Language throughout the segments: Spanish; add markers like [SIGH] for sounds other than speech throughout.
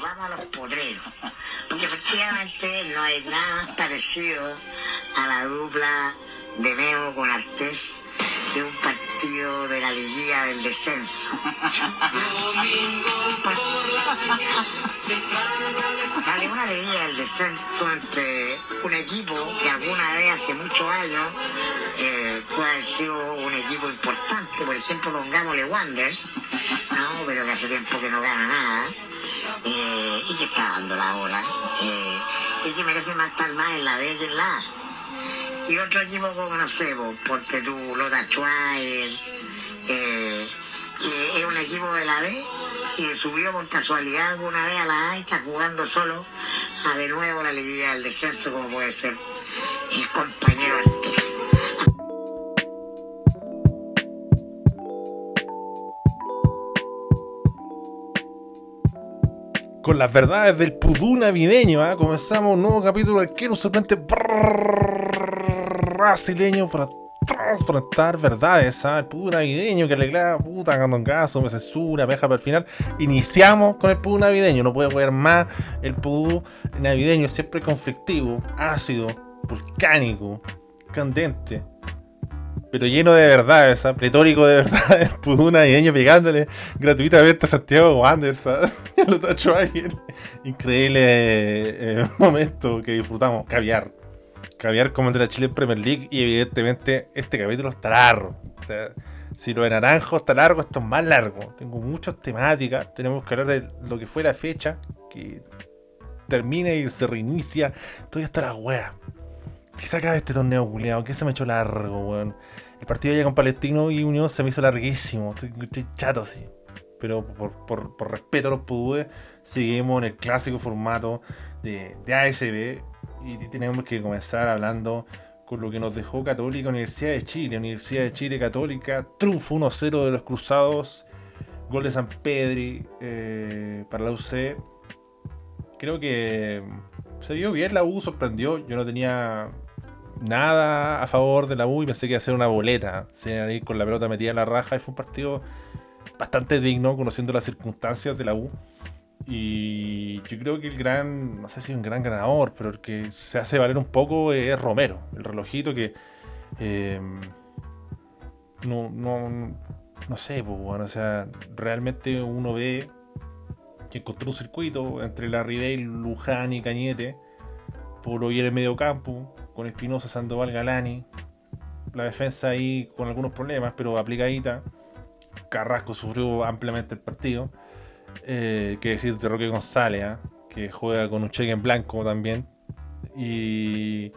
vamos a los potreros. Porque efectivamente no hay nada más parecido a la dupla de Memo con Artés que un partido de la liguilla del descenso. Dale una alegría del descenso entre un equipo que alguna vez hace muchos años eh, puede haber sido un equipo importante, por ejemplo pongámosle Wanders, ¿no? pero que hace tiempo que no gana nada. Y que está dando la hora eh, y que merece más estar más en la B que en la A. Y otro equipo como no sé, po, ponte tú, Lota Schwager, eh, es un equipo de la B y subió por casualidad alguna vez a la A y está jugando solo a de nuevo la liguilla del descenso como puede ser. El compañero Con las verdades del pudú navideño, ¿ah? comenzamos un nuevo capítulo del Quiero Serpente brasileño para transportar verdades, ¿ah? el pudú navideño que clava puta candongazo, me censura, me deja para el final. Iniciamos con el pudú navideño, no puede poder más el pudú navideño, siempre conflictivo, ácido, volcánico, candente, pero lleno de verdades, ¿ah? pletórico de verdades, [LAUGHS] pudú navideño pegándole gratuitamente a Santiago Wanderers, [LAUGHS] lo tacho. Increíble eh, momento que disfrutamos, caviar. Caviar como entre la Chile Premier League y evidentemente este capítulo está largo. O sea, si lo de naranjo está largo, esto es más largo. Tengo muchas temáticas, tenemos que hablar de lo que fue la fecha, que termina y se reinicia. Todavía está la wea. ¿Qué se acaba este torneo culiado? ¿Qué se me hecho largo, weón? El partido ya con Palestino y Unión se me hizo larguísimo. Estoy, chato así. Pero por, respeto a los pudúes, seguimos en el clásico formato de, ASB. Y tenemos que comenzar hablando con lo que nos dejó Católica Universidad de Chile. Universidad de Chile Católica. Triunfo 1-0 de los Cruzados. Gol de San Pedri eh, para la UC. Creo que se vio bien la U, sorprendió. Yo no tenía nada a favor de la U y pensé que iba a ser una boleta. Se iban a ir con la pelota metida en la raja y fue un partido bastante digno, conociendo las circunstancias de la U. Y yo creo que el gran, no sé si un gran ganador, pero el que se hace valer un poco es Romero, el relojito que eh, no, no, no sé, pues bueno, sea, realmente uno ve que encontró un circuito entre la Ribey, Luján y Cañete, Polo y el medio campo, con Espinosa, Sandoval, Galani, la defensa ahí con algunos problemas, pero aplicadita. Carrasco sufrió ampliamente el partido. Eh, decir de Roque González, ¿ah? que juega con un cheque en blanco también. Y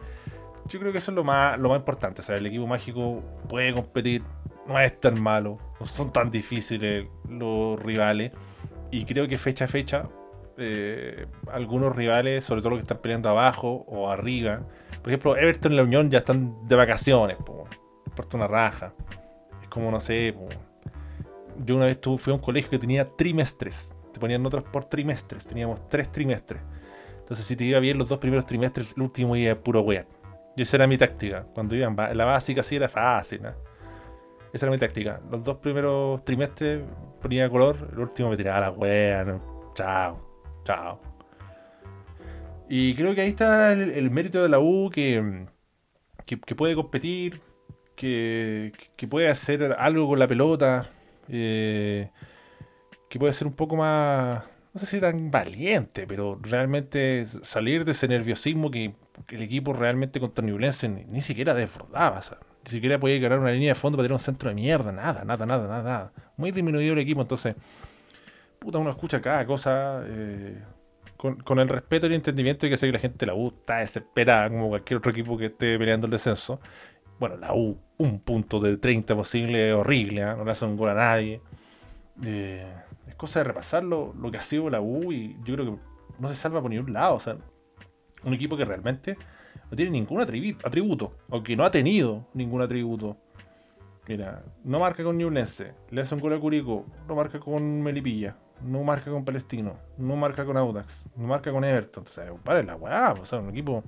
yo creo que eso es lo más, lo más importante. O sea, el equipo mágico puede competir, no es tan malo, no son tan difíciles los rivales. Y creo que fecha a fecha, eh, algunos rivales, sobre todo los que están peleando abajo o arriba, por ejemplo, Everton y la Unión ya están de vacaciones, po. Importa una raja. Es como, no sé, po. Yo una vez fui a un colegio que tenía trimestres. Te ponían notas por trimestres. Teníamos tres trimestres. Entonces, si te iba bien los dos primeros trimestres, el último iba puro weá. Y esa era mi táctica. Cuando iban, la básica sí era fácil, ¿no? Esa era mi táctica. Los dos primeros trimestres ponía color, el último me tiraba la wea, ¿no? Chao, chao. Y creo que ahí está el, mérito de la U que, que, puede competir, que, que, puede hacer algo con la pelota, eh, que puede ser un poco más, no sé si tan valiente, pero realmente salir de ese nerviosismo que, el equipo realmente contra Newlense ni, ni siquiera desbordaba, ni siquiera podía ganar una línea de fondo para tener un centro de mierda, nada, nada, nada, nada, nada. Muy disminuido el equipo, entonces, puta, uno escucha cada cosa. Eh, con, el respeto y el entendimiento de que sé que la gente de la U está desesperada como cualquier otro equipo que esté peleando el descenso. Bueno, la U, un punto de 30 posible, horrible, ¿eh? no le hace un gol a nadie. Eh, es cosa de repasar lo, lo, que ha sido la U y yo creo que no se salva por ningún lado. O sea, un equipo que realmente no tiene ningún atributo, aunque no ha tenido ningún atributo. Mira, no marca con Newlense, le hace un gol a Curico, no marca con Melipilla, no marca con Palestino, no marca con Audax, no marca con Everton. Entonces, vale la weá, o sea, un equipo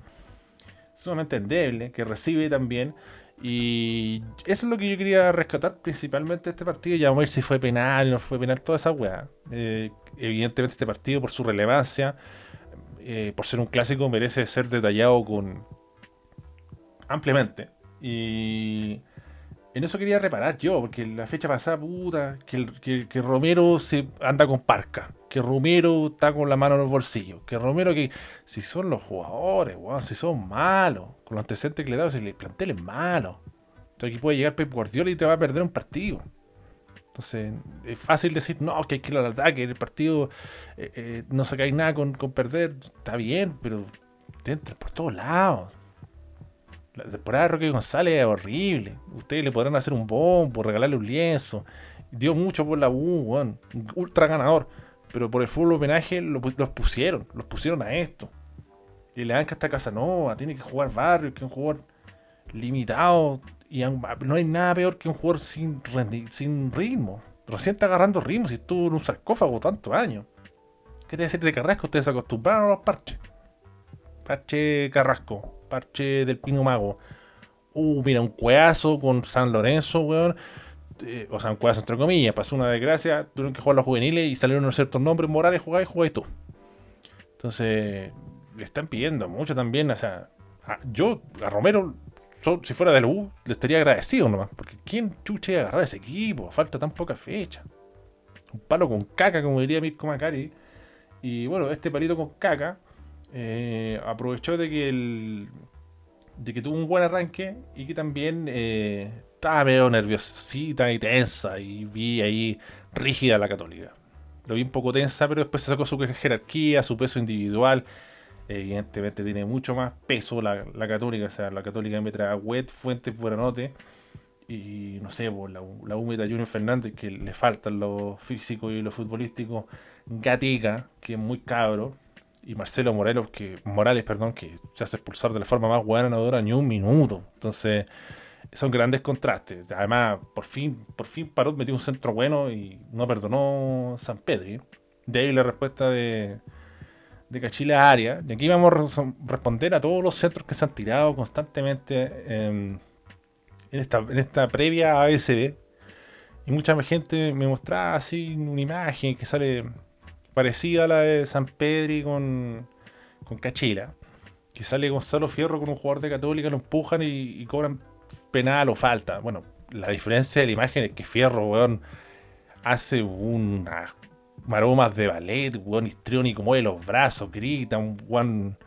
sumamente endeble, que recibe también Y eso es lo que yo quería rescatar principalmente este partido. Ya vamos a ver si fue penal, no fue penal, toda esa weá. Eh, evidentemente este partido por su relevancia, eh, por ser un clásico, merece ser detallado con ampliamente. Y en eso quería reparar yo, porque la fecha pasada, puta, que, Romero se anda con parca, que Romero está con la mano en los bolsillos, que Romero que si son los jugadores, si son malos, con los antecedentes que le da, si el plantel es malo. Entonces aquí puede llegar Pep Guardiola y te va a perder un partido. Entonces, es fácil decir, no, que hay que ir al ataque, el partido eh, eh, no sacáis nada con, con, perder, está bien, pero te entras por todos lados. La temporada de Roque González es horrible. Ustedes le podrán hacer un bombo, regalarle un lienzo. Dio mucho por la U, ultra ganador. Pero por el fútbol homenaje los pusieron, los pusieron a esto. Y le dan que hasta Casanova, tiene que jugar barrio, que un jugador limitado. Y no hay nada peor que un jugador sin, sin ritmo. Recién está agarrando ritmo si estuvo en un sarcófago tantos años. ¿Qué te decir de Carrasco? Ustedes se acostumbraron a los parches. Parche Carrasco parche del Pino Mago. Uh, mira, un cueazo con San Lorenzo, weón. Eh, o sea, un cueazo entre comillas. Pasó una desgracia. Tuvieron que jugar los juveniles y salieron unos ciertos nombres. Morales, jugáis, jugáis tú. Entonces, le están pidiendo mucho también. O sea, yo a Romero, si fuera del U, le estaría agradecido nomás. Porque ¿quién chuche agarrar ese equipo? Falta tan poca fecha. Un palo con caca, como diría Mirko Macari. Y bueno, este palito con caca eh, aprovechó de que el de que tuvo un buen arranque y que también eh, estaba medio nerviosita y tensa y vi ahí rígida la católica. Lo vi un poco tensa, pero después se sacó su jerarquía, su peso individual. Evidentemente tiene mucho más peso la, católica, o sea, la católica metra Wet, Fuentes, Buenanote y no sé, pues, la, la Junior Fernández, que le faltan lo físico y lo futbolístico, Gatica, que es muy cabro, y Marcelo Morales, que, Morales, perdón, que se hace expulsar de la forma más buena, no dura ni un minuto. Entonces, son grandes contrastes. Además, por fin, por fin Parot metió un centro bueno y no perdonó San Pedro. De ahí la respuesta de, de Cachila Aria. Y aquí vamos a responder a todos los centros que se han tirado constantemente en, esta, en esta previa ABCD. Y mucha gente me mostraba así una imagen que sale parecida a la de San Pedri con, con Cachila. Que sale Gonzalo Fierro con un jugador de Católica, lo empujan y, cobran penal o falta. Bueno, la diferencia de la imagen es que Fierro, weón, hace unas maromas de ballet, weón, histriónico, mueve los brazos, grita, un weón.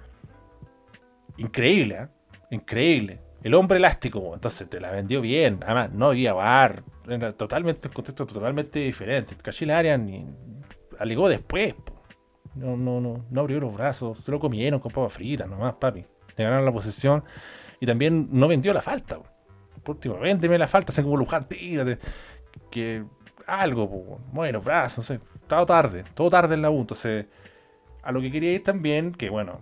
Increíble, ¿eh? Increíble. El hombre elástico, entonces te la vendió bien. Además, no había bar. Era totalmente, un contexto totalmente diferente. Cachila Arias ni, alegó después. No, no, no, no abrió los brazos, se lo comieron con papas fritas nomás, papi. Le ganaron la posesión y también no vendió la falta. Por último, véndeme la falta, se como Luján, tírate. Que algo, bueno, los brazos, no sé. Todo tarde, todo tarde en la U. Entonces, a lo que quería ir también, que bueno,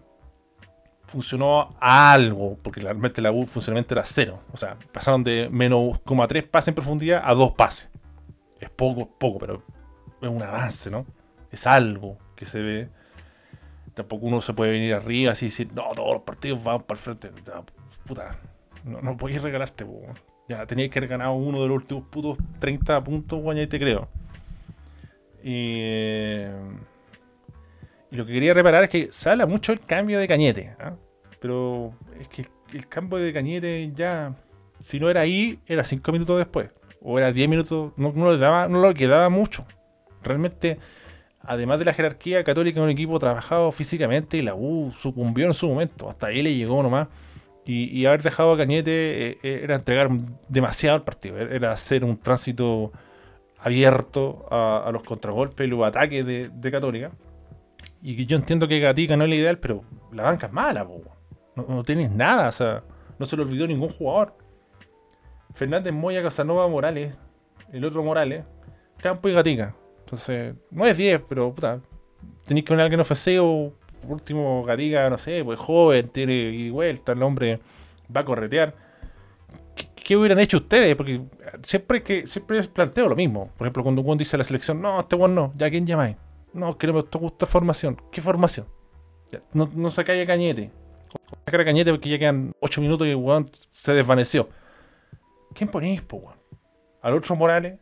funcionó algo, porque realmente la U funcionamiento era cero. O sea, pasaron de menos como a tres pases en profundidad a dos pases. Es poco, poco, pero es un avance, ¿no? Es algo que se ve. Tampoco uno se puede venir arriba así y decir, no, todos los partidos van para el frente. Puta, no, no podéis regalarte, Ya teníais que haber ganado uno de los últimos putos 30 puntos, guaña, y te creo. Y, y, lo que quería reparar es que se habla mucho el cambio de cañete. ¿ah? Pero es que el cambio de cañete ya, si no era ahí, era 5 minutos después. O era 10 minutos, no, no, le daba, no le quedaba mucho. Realmente además de la jerarquía, Católica un equipo trabajado físicamente y la U sucumbió en su momento. Hasta ahí le llegó nomás. Y, haber dejado a Cañete eh, eh, era entregar demasiado al partido. Era hacer un tránsito abierto a, los contragolpes y los ataques de, Católica. Y yo entiendo que Gatica no es la ideal, pero la banca es mala, No, tienes nada, o sea, no se le olvidó ningún jugador. Fernández Moya, Casanova, Morales, el otro Morales, Campo y Gatica. Entonces, no es 10, pero puta, tenéis que poner a alguien ofensivo. Por último, Gatiga, no sé, pues joven, tiene vuelta, el hombre va a corretear. ¿Qué, hubieran hecho ustedes? Porque siempre que siempre planteo lo mismo. Por ejemplo, cuando uno dice la selección, no, este weón no, ¿ya quién llamáis? No, que no me gusta formación. ¿Qué formación? no, no sacáis a Cañete. Sacar a Cañete porque ya quedan 8 minutos y el se desvaneció. ¿quién ponéis, po, weón? Al otro Morales.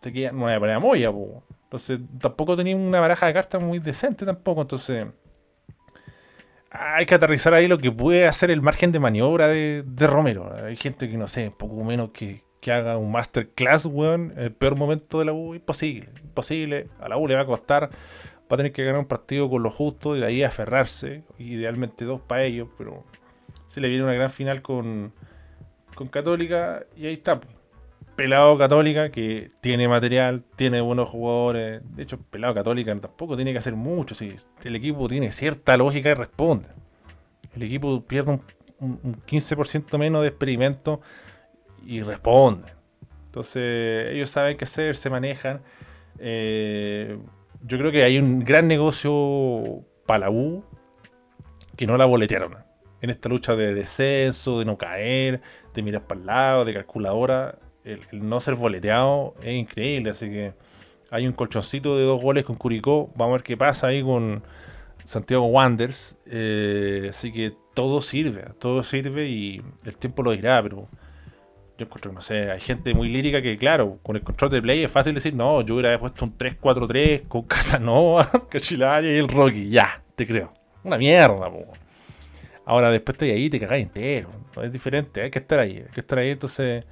Te queda, no voy a poner a Moya, po. Entonces, tampoco tenía una baraja de cartas muy decente tampoco. Entonces, hay que aterrizar ahí lo que puede hacer el margen de maniobra de, de Romero. Hay gente que no sé, poco menos que, que haga un masterclass, weón, en el peor momento de la U. Imposible, imposible. A la U le va a costar. Va a tener que ganar un partido con lo justo y de ahí aferrarse. Idealmente dos para ellos, pero se le viene una gran final con, con Católica y ahí está. Pelado Católica que tiene material, tiene buenos jugadores. De hecho, Pelado Católica tampoco tiene que hacer mucho. Si el equipo tiene cierta lógica y responde. El equipo pierde un, un 15% menos de experimento y responden. Entonces, ellos saben qué hacer, se manejan. Eh, yo creo que hay un gran negocio para la U que no la boletearon. En esta lucha de descenso, de no caer, de mirar para el lado, de calculadora, el, no ser boleteado es increíble. Así que hay un colchoncito de dos goles con Curicó. Vamos a ver qué pasa ahí con Santiago Wanderers. Eh, así que todo sirve, todo sirve y el tiempo lo dirá, pero yo encuentro que no sé, hay gente muy lírica que, claro, con el control de play es fácil decir, no, yo hubiera puesto un 3-4-3 con Casanova, [LAUGHS] Cachilaria y el Rocky, ya, te creo. Una mierda. Ahora después de ahí te cagáis entero. Es diferente, hay que estar ahí, hay que estar ahí, entonces.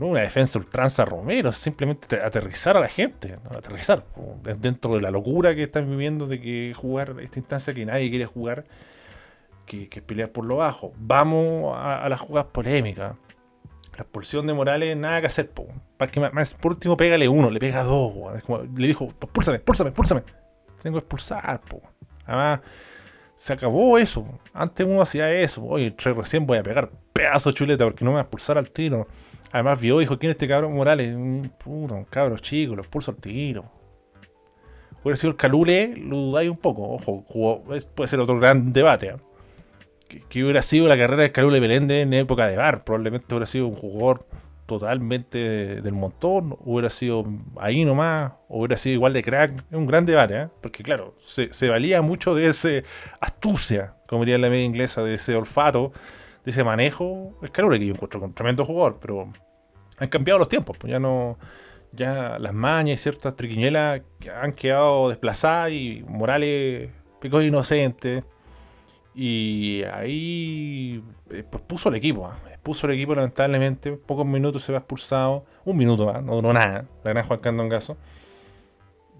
Una defensa ultranza Romero, simplemente aterrizar a la gente, aterrizar dentro de la locura que están viviendo de que jugar esta instancia que nadie quiere jugar, que, que pelear por lo bajo. Vamos a, a las jugadas polémicas la expulsión de Morales, nada que hacer, po. Para que más, por último pégale uno, le pega dos, le dijo, expúlsame, expúlsame, expúlsame. Tengo que expulsar, po. Además, se acabó eso. Antes uno hacía eso. Oye, recién voy a pegar pedazo de chuleta porque no me va a expulsar al tiro. Además vio, dijo, ¿quién es este cabrón Morales? Un, un cabro chico, lo expulso al tiro. Hubiera sido el Calule, lo dudáis un poco. Ojo, puede ser otro gran debate. ¿eh? que, hubiera sido la carrera de Calule Belende en época de Bar. Probablemente hubiera sido un jugador totalmente del montón, hubiera sido ahí nomás, hubiera sido igual de crack. Es un gran debate, ¿eh? porque claro, se, valía mucho de esa astucia, como diría la media inglesa, de ese olfato, de ese manejo. Es Calule que yo encuentro un tremendo jugador, pero han cambiado los tiempos, pues ya no. Ya las mañas y ciertas triquiñuelas han quedado desplazadas y Morales picó inocente y ahí eh, pues puso el equipo, ¿ah? puso el equipo lamentablemente, pocos minutos se va expulsado, un minuto más, no duró nada, la gran Juan Candongazo.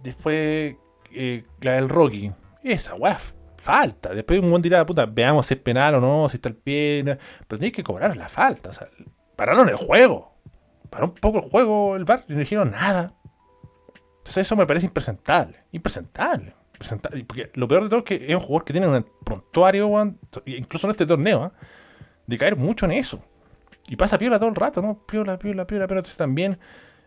Después, eh, la del Rocky, esa weá falta. Después un buen tirada, puta, veamos si es penal o no, si está el pie, pero tenéis que cobrar la falta, o sea, pararon el juego, paró un poco el juego el bar y no dijeron nada. Entonces eso me parece impresentable, impresentable. Porque lo peor de todo es que es un jugador que tiene un prontuario, incluso en este torneo, ¿ah? de caer mucho en eso. Y pasa piola todo el rato, ¿no? Piola, piola, piola, pero entonces también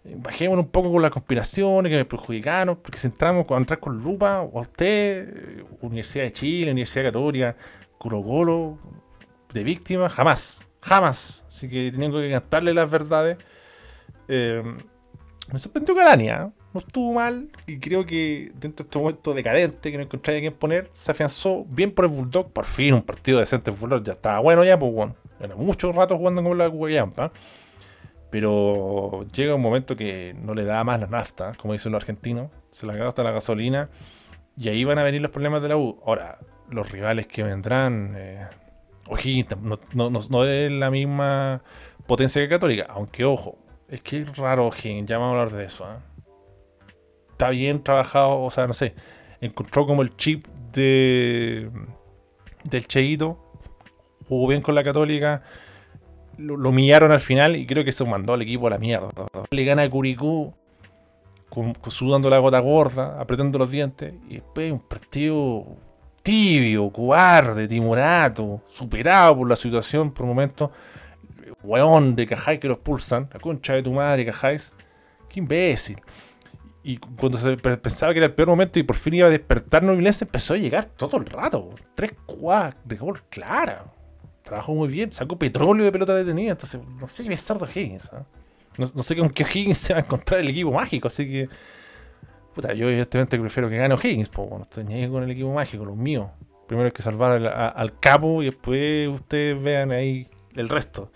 eh, bajemos un poco con las conspiraciones que me perjudicaron, porque si entramos a entrar con lupa, o a usted, eh, Universidad de Chile, Universidad Católica, Colo de víctima, jamás, jamás. Así que tengo que cantarle las verdades. Eh, me sorprendió Galania, no estuvo mal y creo que dentro de este momento decadente que no encontré a poner, se afianzó bien por el Bulldog. Por fin, un partido decente el Bulldog ya estaba bueno ya, pues bueno. Era mucho rato jugando con la Guayampa. Pero llega un momento que no le da más la nafta, como dicen los argentinos. Se le hasta la gasolina. Y ahí van a venir los problemas de la U. Ahora, los rivales que vendrán. Eh, no, no, no, es la misma potencia que Católica. Aunque, ojo, es que es raro O'Higgins. Ya a hablar de eso. ¿eh? está bien trabajado, o sea, no sé, encontró como el chip de del Cheito, jugó bien con la Católica, lo, humillaron al final y creo que se mandó al equipo a la mierda. Le gana a Curicú, sudando la gota gorda, apretando los dientes, y después un partido tibio, cobarde, timorato, superado por la situación por momentos, weón de Cajay que los pulsan, la concha de tu madre, Cajáis, qué imbécil. Y cuando se pensaba que era el peor momento y por fin iba a despertar Novilense, empezó a llegar todo el rato. Tres cuadras de gol clara. Trabajó muy bien, sacó petróleo de pelota detenida. Entonces, no sé qué es Sardo Higgins. ¿ah? No, sé con qué Higgins se va a encontrar el equipo mágico. Así que, puta, yo evidentemente prefiero que gane Higgins. Pues no estoy ni con el equipo mágico, los míos. Primero hay que salvar al, capo y después ustedes vean ahí el resto.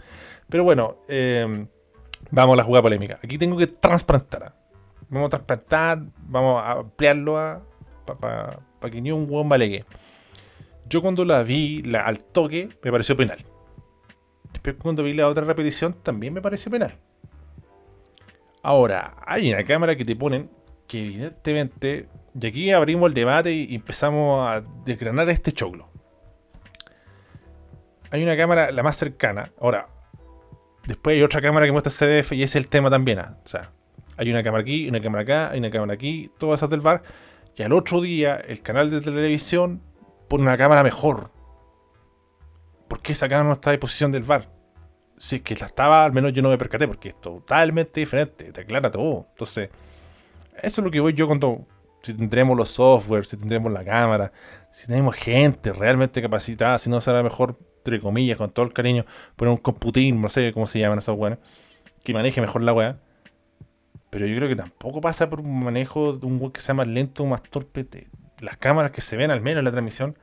Pero bueno, eh, vamos a la jugada polémica. Aquí tengo que transplantar. Vamos a transplantar, vamos a ampliarlo para que ni un hueón valegue. Yo cuando la vi la, al toque me pareció penal. Después cuando vi la otra repetición también me pareció penal. Ahora, hay una cámara que te ponen que evidentemente, y aquí abrimos el debate y empezamos a desgranar este choclo. Hay una cámara, la más cercana. Ahora, después hay otra cámara que muestra CDF y ese es el tema también. ¿ah? O sea, hay una cámara aquí, una cámara acá, hay una cámara aquí, todas esas del bar. Y al otro día, el canal de televisión pone una cámara mejor. ¿Por qué esa cámara no está a disposición del bar? Si es que la estaba, al menos yo no me percaté, porque es totalmente diferente, te aclara todo. Entonces, eso es lo que voy yo cuando. Si tendremos los software, si tendremos la cámara, si tenemos gente realmente capacitada, si no será mejor, entre comillas, con todo el cariño, poner un computín, no sé cómo se llaman esas weas, que maneje mejor la wea. Pero yo creo que tampoco pasa por un manejo de un web que sea más lento, más torpe. Las cámaras que se ven al menos en la transmisión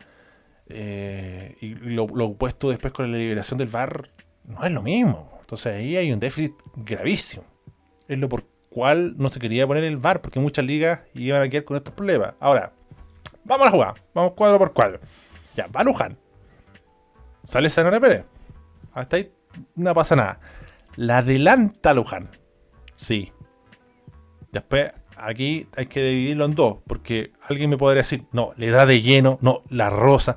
eh, y lo, opuesto después con la liberación del VAR no es lo mismo. Entonces ahí hay un déficit gravísimo. Es lo por cual no se quería poner el VAR porque muchas ligas iban a quedar con estos problemas. Ahora, vamos a jugar. Vamos cuadro por cuadro. Ya, va Luján. Sale Sanore Pérez. Hasta ahí no pasa nada. La adelanta Luján. Sí, Después, aquí hay que dividirlo en dos, porque alguien me podría decir, no, le da de lleno, no, la rosa.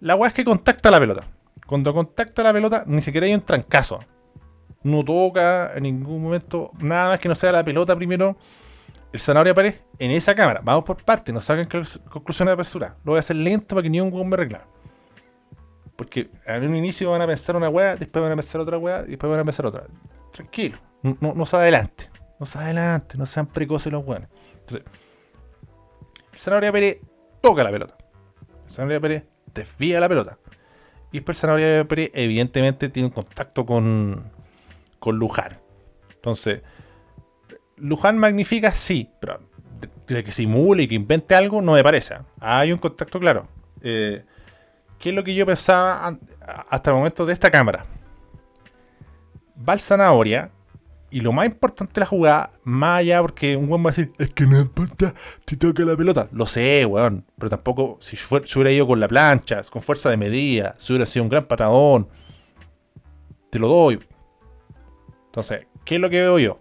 La weá es que contacta la pelota. Cuando contacta la pelota, ni siquiera hay un trancazo. No toca en ningún momento nada más que no sea la pelota primero. El zanahoria Pérez en esa cámara. Vamos por partes, no saquen conclusiones de apertura. Lo voy a hacer lento para que ni un weón me reclame. Porque en un inicio van a pensar una weá, después van a pensar otra weá, después van a pensar otra. Tranquilo, no, no se adelante. No se adelante, no sean precoces los buenos. Entonces, Zanahoria Pérez toca la pelota. El Zanahoria Pérez desvía la pelota. Y el Zanahoria Pérez, evidentemente, tiene un contacto con, con Luján. Entonces, Luján magnifica, sí, pero de, que simule y que invente algo, no me parece. Hay un contacto claro. Eh, ¿Qué es lo que yo pensaba hasta el momento de esta cámara? Va el Zanahoria y lo más importante de la jugada, más allá porque un weón va a decir, es que no importa si toca la pelota. Lo sé, weón. Pero tampoco, si, hubiera ido con la plancha, con fuerza de medida, si hubiera sido un gran patadón, te lo doy. Entonces, ¿qué es lo que veo yo?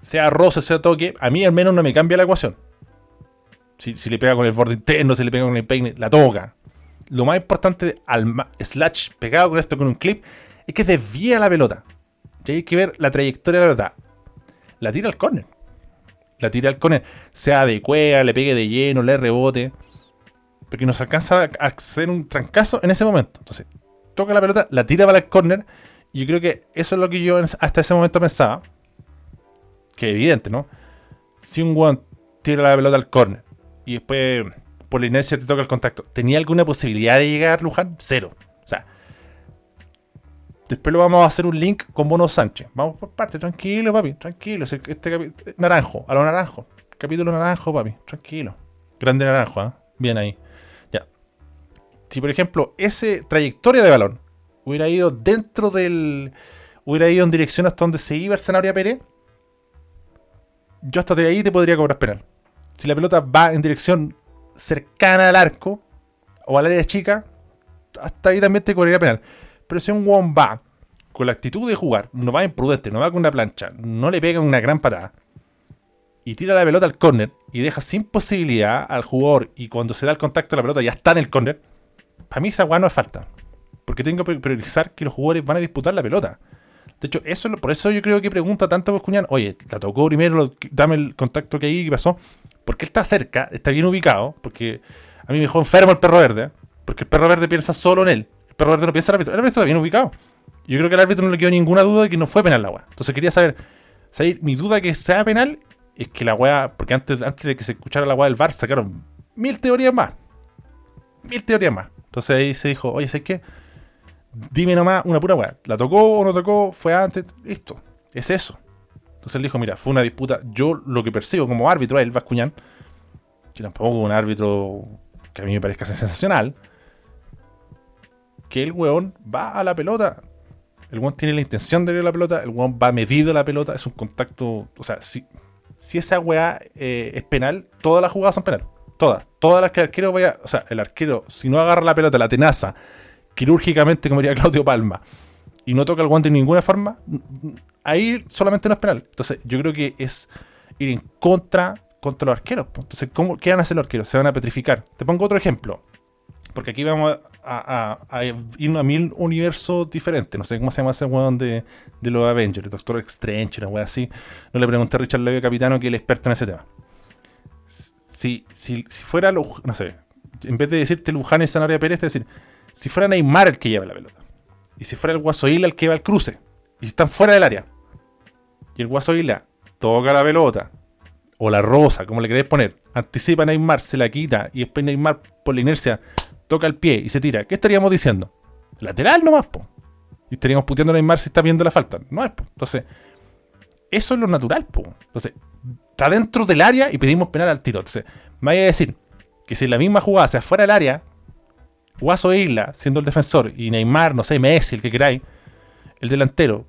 Sea roce, sea toque, a mí al menos no me cambia la ecuación. Si, le pega con el borde interno, si le pega con el peine, la toca. Lo más importante al slash pegado con esto con un clip es que desvía la pelota. Y hay que ver la trayectoria de la pelota. La tira al córner. La tira al córner. Sea de cueva, le pegue de lleno, le rebote. Porque nos alcanza a hacer un trancazo en ese momento. Entonces, toca la pelota, la tira para el córner. Y yo creo que eso es lo que yo hasta ese momento pensaba. Que evidente, ¿no? Si un guan tira la pelota al córner y después por la inercia te toca el contacto, ¿tenía alguna posibilidad de llegar Luján? Cero. Después lo vamos a hacer un link con Bono Sánchez. Vamos por parte, tranquilo, papi, tranquilo. Este naranjo, a lo naranjo. Capítulo naranjo, papi, tranquilo. Grande naranjo, ¿eh? Bien ahí. Ya. Si por ejemplo, ese trayectoria de balón hubiera ido dentro del. hubiera ido en dirección hasta donde se iba el Sanabria Pérez, yo hasta de ahí te podría cobrar penal. Si la pelota va en dirección cercana al arco o al área chica, hasta ahí también te cobraría penal. Pero si un va con la actitud de jugar, no va imprudente, no va con una plancha, no le pega una gran patada y tira la pelota al córner y deja sin posibilidad al jugador y cuando se da el contacto la pelota ya está en el córner, para mí esa weá no es falta. Porque tengo que priorizar que los jugadores van a disputar la pelota. De hecho, eso por eso yo creo que pregunta tanto a Buscuñán, oye, la tocó primero, dame el contacto que ahí pasó. Porque él está cerca, está bien ubicado, porque a mí me dejó enfermo el perro verde, porque el perro verde piensa solo en él pero no piensa el árbitro. El árbitro está bien ubicado. Yo creo que al árbitro no le quedó ninguna duda de que no fue penal la weá. Entonces quería saber, mi duda que sea penal es que la weá, porque antes, antes de que se escuchara la weá del VAR sacaron mil teorías más. Mil teorías más. Entonces ahí se dijo, oye, ¿sabes qué? Dime nomás una pura weá. ¿La tocó o no tocó? ¿Fue antes? Listo. Es eso. Entonces él dijo, mira, fue una disputa. Yo lo que percibo como árbitro es el Vascuñán, que tampoco un árbitro que a mí me parezca sensacional, que el weón va a la pelota. El one tiene la intención de ir a la pelota, el one va medido a la pelota, es un contacto. O sea, si, si esa weá eh, es penal, todas las jugadas son penal. Todas. Todas las que el arquero vaya. O sea, el arquero, si no agarra la pelota, la tenaza, quirúrgicamente, como diría [LAUGHS] Claudio Palma, y no toca el guante de ninguna forma, ahí solamente no es penal. Entonces, yo creo que es ir en contra contra los arqueros. Entonces, ¿cómo, ¿qué van a hacer los arqueros? Se van a petrificar. Te pongo otro ejemplo. Porque aquí vamos a, a, irnos a mil universos diferentes. No sé cómo se llama ese weón de, de los Avengers, el Doctor Strange, una weón así. No le pregunté a Richard Levy Capitano, que es el experto en ese tema. Si, si, si fuera, no sé, en vez de decirte Luján y Zanahoria Pérez, te decir, si fuera Neymar el que lleva la pelota, y si fuera el Guaso el que lleva el cruce, y si están fuera del área, y el Guaso toca la pelota, o la rosa, como le querés poner, anticipa a Neymar, se la quita, y después Neymar, por la inercia, toca el pie y se tira, ¿qué estaríamos diciendo? Lateral nomás, po. Y estaríamos puteando a Neymar si está viendo la falta. No es, po. Entonces, eso es lo natural, po. Entonces, está dentro del área y pedimos penal al tiro. Entonces, me vaya a decir que si la misma jugada sea fuera del área, Guaso Isla, siendo el defensor, y Neymar, no sé, Messi, el que queráis, el delantero,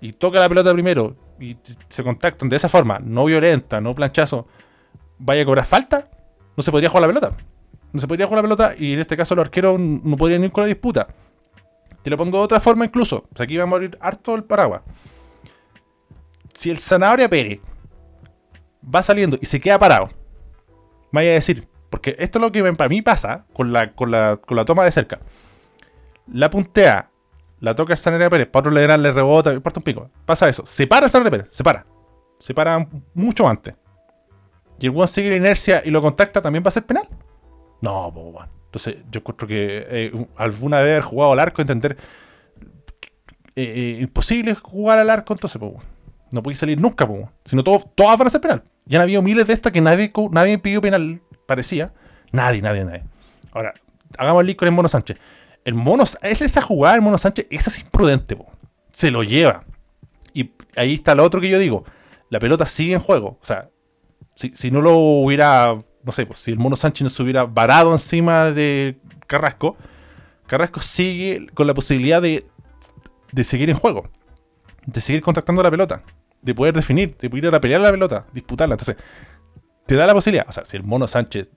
y toca la pelota primero y se contactan de esa forma, no violenta, no planchazo, vaya a cobrar falta, no se podría jugar la pelota no se podría jugar la pelota y en este caso los arqueros no podrían ir con la disputa. Te lo pongo de otra forma incluso. O sea, aquí vamos a abrir harto el paraguas. Si el Zanahoria Pérez va saliendo y se queda parado, vaya a decir, porque esto es lo que para mí pasa con la, con la, toma de cerca. La puntea, la toca el Zanahoria Pérez, para otro le le rebota, le parte un pico. Pasa eso. Se para Zanahoria Pérez, se para. Se para mucho antes. Y el buen sigue la inercia y lo contacta, también va a ser penal. No, pues. Entonces, yo encuentro que eh, alguna vez haber jugado al arco, entender eh, eh, imposible jugar al arco, entonces, pues no puede salir nunca, pues. Si no, todos, todas van a ser penal. Ya han habido miles de estas que nadie, nadie pidió penal, parecía. Nadie, nadie, nadie. Ahora, hagamos el link con el Mono Sánchez. El Mono, es esa jugada, el Mono Sánchez, esa es imprudente, po. se lo lleva. Y ahí está lo otro que yo digo. La pelota sigue en juego. O sea, si, si no lo hubiera no sé, pues, si el Mono Sánchez no se hubiera varado encima de Carrasco, Carrasco sigue con la posibilidad de, de seguir en juego, de seguir contactando la pelota, de poder definir, de poder ir a pelear la pelota, disputarla. Entonces, te da la posibilidad. O sea, si el Mono Sánchez,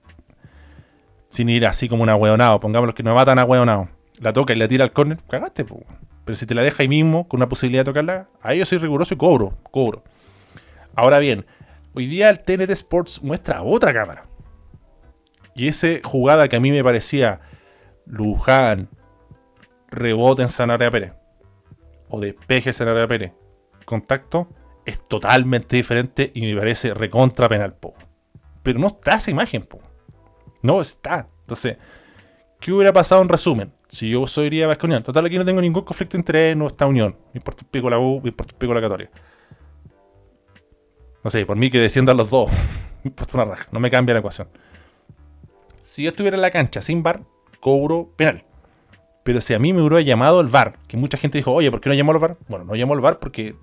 sin ir así como un ahueonado, pongamos que no va tan ahueonado, la toca y la tira al córner, cagaste, pues. Pero si te la deja ahí mismo, con una posibilidad de tocarla, ahí yo soy riguroso y cobro, cobro. Ahora bien, hoy día el TNT Sports muestra otra cámara. Y esa jugada que a mí me parecía Luján, rebote en Sanarea Pérez, o despeje en Pérez, contacto, es totalmente diferente y me parece recontra penal, po. Pero no está esa imagen, po. No está. Entonces, ¿qué hubiera pasado en resumen? Si yo soy iría Unión. Total, aquí no tengo ningún conflicto entre esta unión. Me importa un pico la U, me importa un pico la Católica. No sé, por mí que desciendan los dos. [LAUGHS] me importa una raja. No me cambia la ecuación. Si yo estuviera en la cancha sin bar, cobro penal. Pero si a mí me hubiera llamado el VAR, que mucha gente dijo, oye, ¿por qué no llamó al VAR? Bueno, no llamó al VAR porque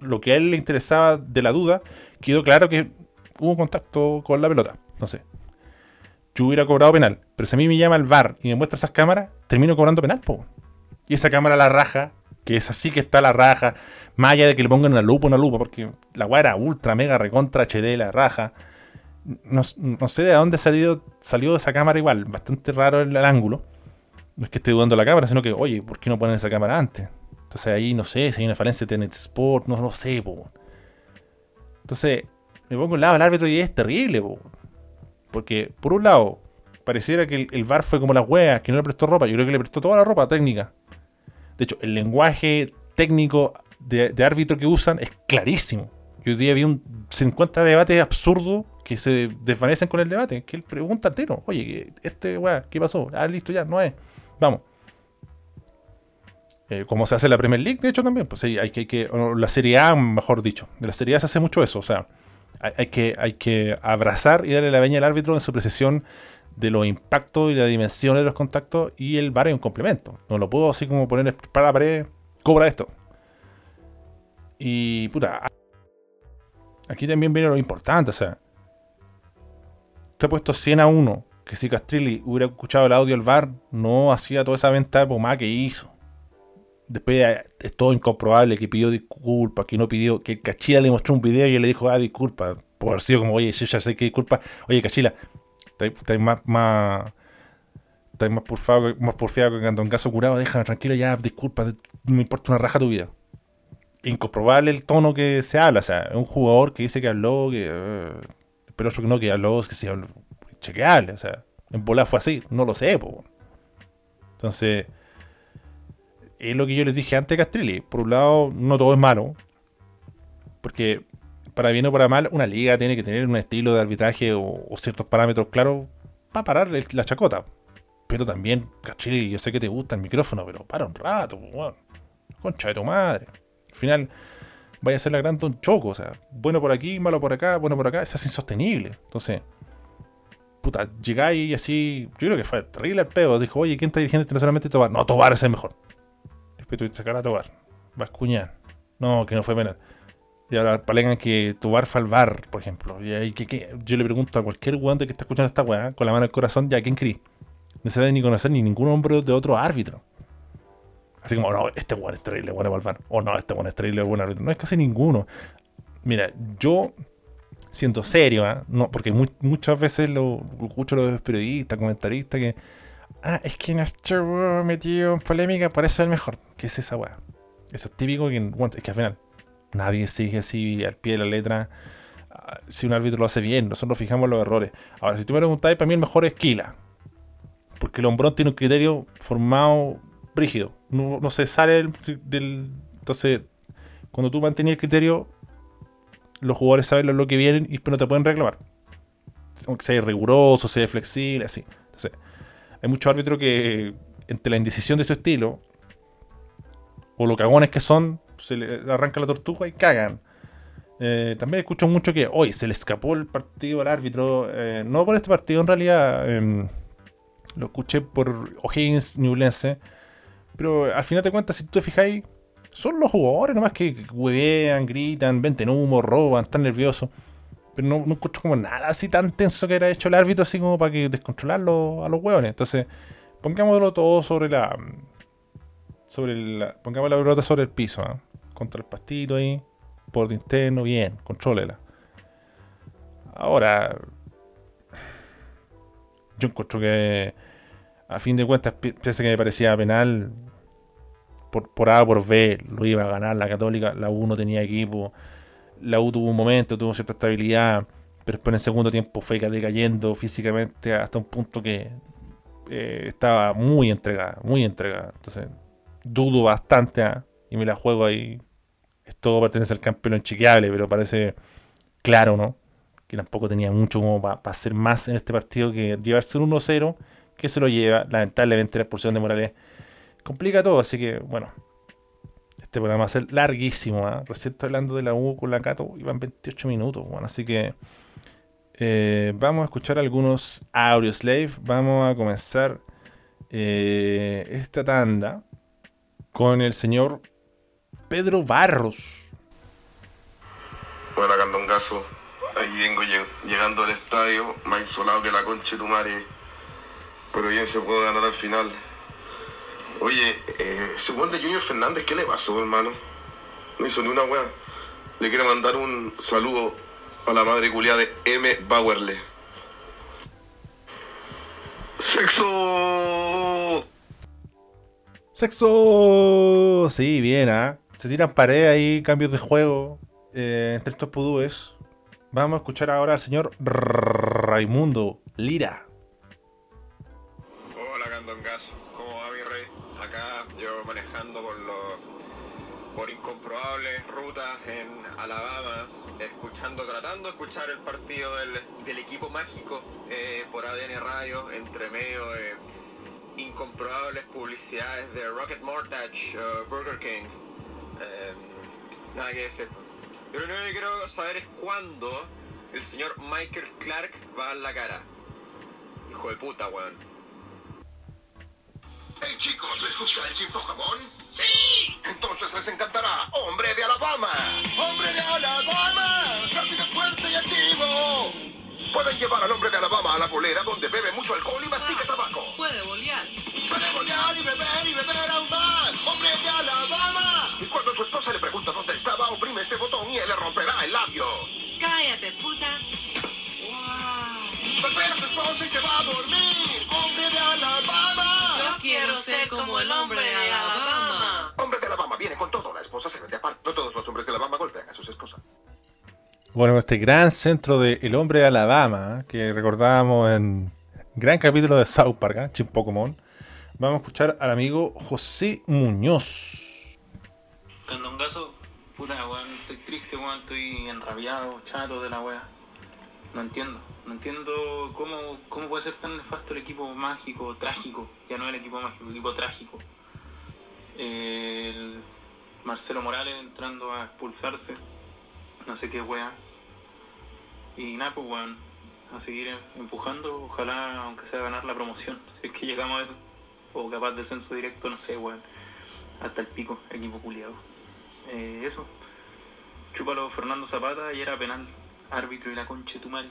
lo que a él le interesaba de la duda, quedó claro que hubo contacto con la pelota. No sé. Yo hubiera cobrado penal. Pero si a mí me llama el VAR y me muestra esas cámaras, termino cobrando penal, po. Y esa cámara la raja, que es así que está la raja, más allá de que le pongan una lupa, una lupa, porque la weá era ultra, mega, recontra HD, la raja no, sé de dónde salió, salió esa cámara igual, bastante raro el, ángulo. No es que esté dudando la cámara, sino que, oye, ¿por qué no ponen esa cámara antes? Entonces ahí no sé si hay una falencia de Tenet Sport, no lo sé, po. Entonces, me pongo al lado del árbitro y es terrible, po. Porque, por un lado, pareciera que el, VAR fue como las weas, que no le prestó ropa. Yo creo que le prestó toda la ropa técnica. De hecho, el lenguaje técnico de, de árbitro que usan es clarísimo. Yo hoy día vi un 50 debates absurdos que se desvanecen con el debate. Que él pregunta entero, oye, este weá, ¿qué pasó? Ah, listo, ya, no es. Vamos. Eh, como se hace la Premier League, de hecho, también. Pues hay, que, hay que. La Serie A, mejor dicho. De la Serie A se hace mucho eso. O sea, hay, que, hay que abrazar y darle la veña al árbitro en su precisión de los impactos y la dimensión de los contactos. Y el bar es un complemento. No lo puedo así como poner para la pared, cobra esto. Y puta. Aquí también viene lo importante, o sea, puesto 100 a 1. Que si Castrilli hubiera escuchado el audio del bar, no hacía toda esa venta de pomada que hizo. Después es todo incomprobable que pidió disculpas, que no pidió, que Cachila le mostró un video y él le dijo, ah, disculpa, por haber sido como, oye, yo ya sé que disculpa, oye, Cachila, estáis más, más, estáis más porfiado, más porfiado que un caso curado, déjame tranquilo, ya, disculpa, no me importa una raja tu vida. Incomprobable el tono que se habla, o sea, es un jugador que dice que habló, que, uh, pero que no, que habló, que se habló, chequeable, o sea, en bola fue así, no lo sé, po. Entonces, es lo que yo les dije antes de Castrilli. Por un lado, no todo es malo. Porque, para bien o para mal, una liga tiene que tener un estilo de arbitraje o, ciertos parámetros claros para parar la chacota. Pero también, Castrilli, yo sé que te gusta el micrófono, pero para un rato, Concha de tu madre. Al final, vaya a ser la gran Don Choco. O sea, bueno por aquí, malo por acá, bueno por acá. Eso es insostenible. Entonces, puta, llegáis y así. Yo creo que fue terrible el pedo. Dijo, oye, ¿quién está dirigiendo internacionalmente Tobar? No, Tobar es el mejor. Después que sacar a Tobar. Bascuñán. No, que no fue penal. Y ahora palegan que Tobar fue al bar, por ejemplo. Y ahí que, yo le pregunto a cualquier guante que está escuchando esta weá, con la mano al corazón, ya, ¿quién creí? No se debe ni conocer ni ningún hombre de otro árbitro. Así como, no, este weón es terrible, bueno para. O no, este weón es terrible, buen árbitro. No es casi ninguno. Mira, yo siento serio, ¿eh? no, porque muchas veces lo, escucho a los periodistas, comentaristas que, ah, es que nuestro metido en polémica, por eso es el mejor. ¿Qué es esa weá? Eso es típico que, bueno, es que al final nadie sigue así al pie de la letra ah, si un árbitro lo hace bien, nosotros fijamos los errores. Ahora, si tú me preguntáis, para mí el mejor es Kila. Porque el hombrón tiene un criterio formado brígido. No, no se sale del, Entonces, cuando tú mantienes el criterio, los jugadores saben lo que vienen y no te pueden reclamar. Aunque sea riguroso, sea flexible, así. Entonces, hay muchos árbitros que, entre la indecisión de su estilo, o los cagones que son, se le arranca la tortuga y cagan. Eh, también escucho mucho que hoy se le escapó el partido al árbitro. Eh, no por este partido, en realidad. Em, lo escuché por O'Higgins Newlense. Pero al final de cuentas, si tú te fijáis, son los jugadores nomás que huevean, gritan, venten humo, roban, están nerviosos. Pero no, no escucho como nada así tan tenso que era hecho el árbitro, así como para que descontrolarlo a los hueones. Entonces, pongámoslo todo sobre la. Sobre la. Pongamos la pelota sobre el piso, ¿eh? Contra el pastito ahí. Por interno, bien, contrólela. Ahora. Yo encuentro que. A fin de cuentas, pese que me parecía penal, por, A por B lo iba a ganar la Católica. La U no tenía equipo. La U tuvo un momento, tuvo cierta estabilidad, pero después en el segundo tiempo fue decayendo físicamente hasta un punto que eh, estaba muy entregada, muy entregada. Entonces, dudo bastante y me la juego ahí. Esto pertenece al campeón inchequeable, pero parece claro, ¿no? Que tampoco tenía mucho como para hacer más en este partido que llevarse un 1-0, que se lo lleva. Lamentablemente la expulsión de Morales complica todo, así que bueno. Este programa va a ser larguísimo. ¿eh? Recién estoy hablando de la U con la Cato y van 28 minutos. Bueno, así que eh, vamos a escuchar algunos audio slave. Vamos a comenzar eh, esta tanda con el señor Pedro Barros. Hola, Candongazo. Ahí vengo llegando al estadio, más insolado que la concha de tu madre. Pero bien se puede ganar al final. Oye, eh, según de Junior Fernández, ¿qué le pasó, hermano? No hizo ni una weá. Le quiero mandar un saludo a la madre culiada de M. Bauerle. ¡Sexo! ¡Sexo! Sí, bien, ¿ah? Se tiran paredes ahí, cambios de juego eh, entre estos pudúes. Vamos a escuchar ahora al señor Raimundo Lira. Hola, Yo manejando por los por incomprobables rutas en Alabama, escuchando, tratando de escuchar el partido del, equipo mágico eh, por ADN Radio, entre medio de incomprobables publicidades de Rocket Mortgage, uh, Burger King. Em, nada que decir. Yo lo único que quiero saber es cuándo el señor Michael Clark va a la cara. Hijo de puta, weón. Hey chicos, ¿les gusta el chip jamón? ¡Sí! Entonces les encantará Hombre de Alabama. ¡Hombre de Alabama! ¡Rápido, fuerte y activo! Pueden llevar al hombre de Alabama a la bolera donde bebe mucho alcohol y mastica tabaco. Puede bolear. Puede bolear y beber y beber aún más. ¡Hombre de Alabama! Y cuando su esposa le pregunta dónde estaba, oprime este botón y él le romperá el labio. ¡Cállate, puta! ¡Wow! Beber a su esposa y se va a dormir. ¡Hombre de Alabama! Quiero ser como el hombre de Alabama. Hombre de Alabama viene con todo. La esposa se vende aparte. No todos los hombres de Alabama golpean a sus esposas. Bueno, este gran centro de El Hombre de Alabama, que recordábamos en gran capítulo de South Park, ¿eh? Chip Pokémon, vamos a escuchar al amigo José Muñoz. Candongazo, puta weón, estoy triste, weón, estoy enrabiado, chato de la wea. No entiendo, no entiendo cómo, cómo puede ser tan nefasto el equipo mágico, trágico, ya no el equipo mágico, el equipo trágico. El Marcelo Morales entrando a expulsarse, no sé qué wea. Y nada, pues weón, a seguir empujando, ojalá aunque sea ganar la promoción, si es que llegamos a eso. O capaz de descenso directo, no sé, weón. Hasta el pico, equipo culiado. Eh, eso. Chúpalo Fernando Zapata y era penal. Árbitro y la concha de tu madre.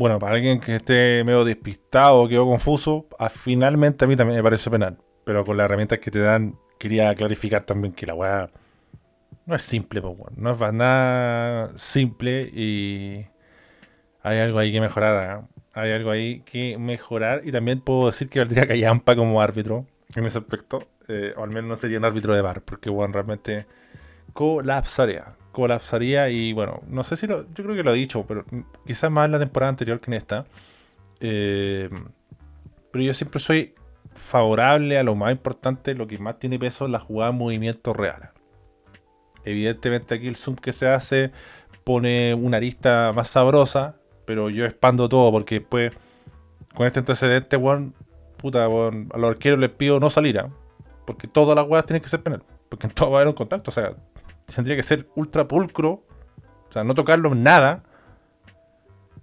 Bueno, para alguien que esté medio despistado o quedó confuso, a- finalmente a mí también me parece penal. Pero con las herramientas que te dan, quería clarificar también que la weá no es simple. No es nada simple y hay algo ahí que mejorar. ¿eh? Hay algo ahí que mejorar. Y también puedo decir que valdría Callampa como árbitro en ese aspecto. eh, o al menos no sería un árbitro de bar, porque bueno, realmente colapsaría. Colapsaría y bueno, no sé si lo. Yo creo que lo he dicho, pero quizás más en la temporada anterior que en esta. Eh, pero yo siempre soy favorable a lo más importante, lo que más tiene peso es la jugada en movimientos reales. Evidentemente aquí el zoom que se hace pone una arista más sabrosa, pero yo expando todo porque después con este antecedente, weón, puta, a los arqueros les pido no salir, ¿ah? porque todas las weas tienen que ser penal, porque en todo va a haber un contacto, o sea, tendría que ser ultra pulcro, o sea, no tocarlo en nada.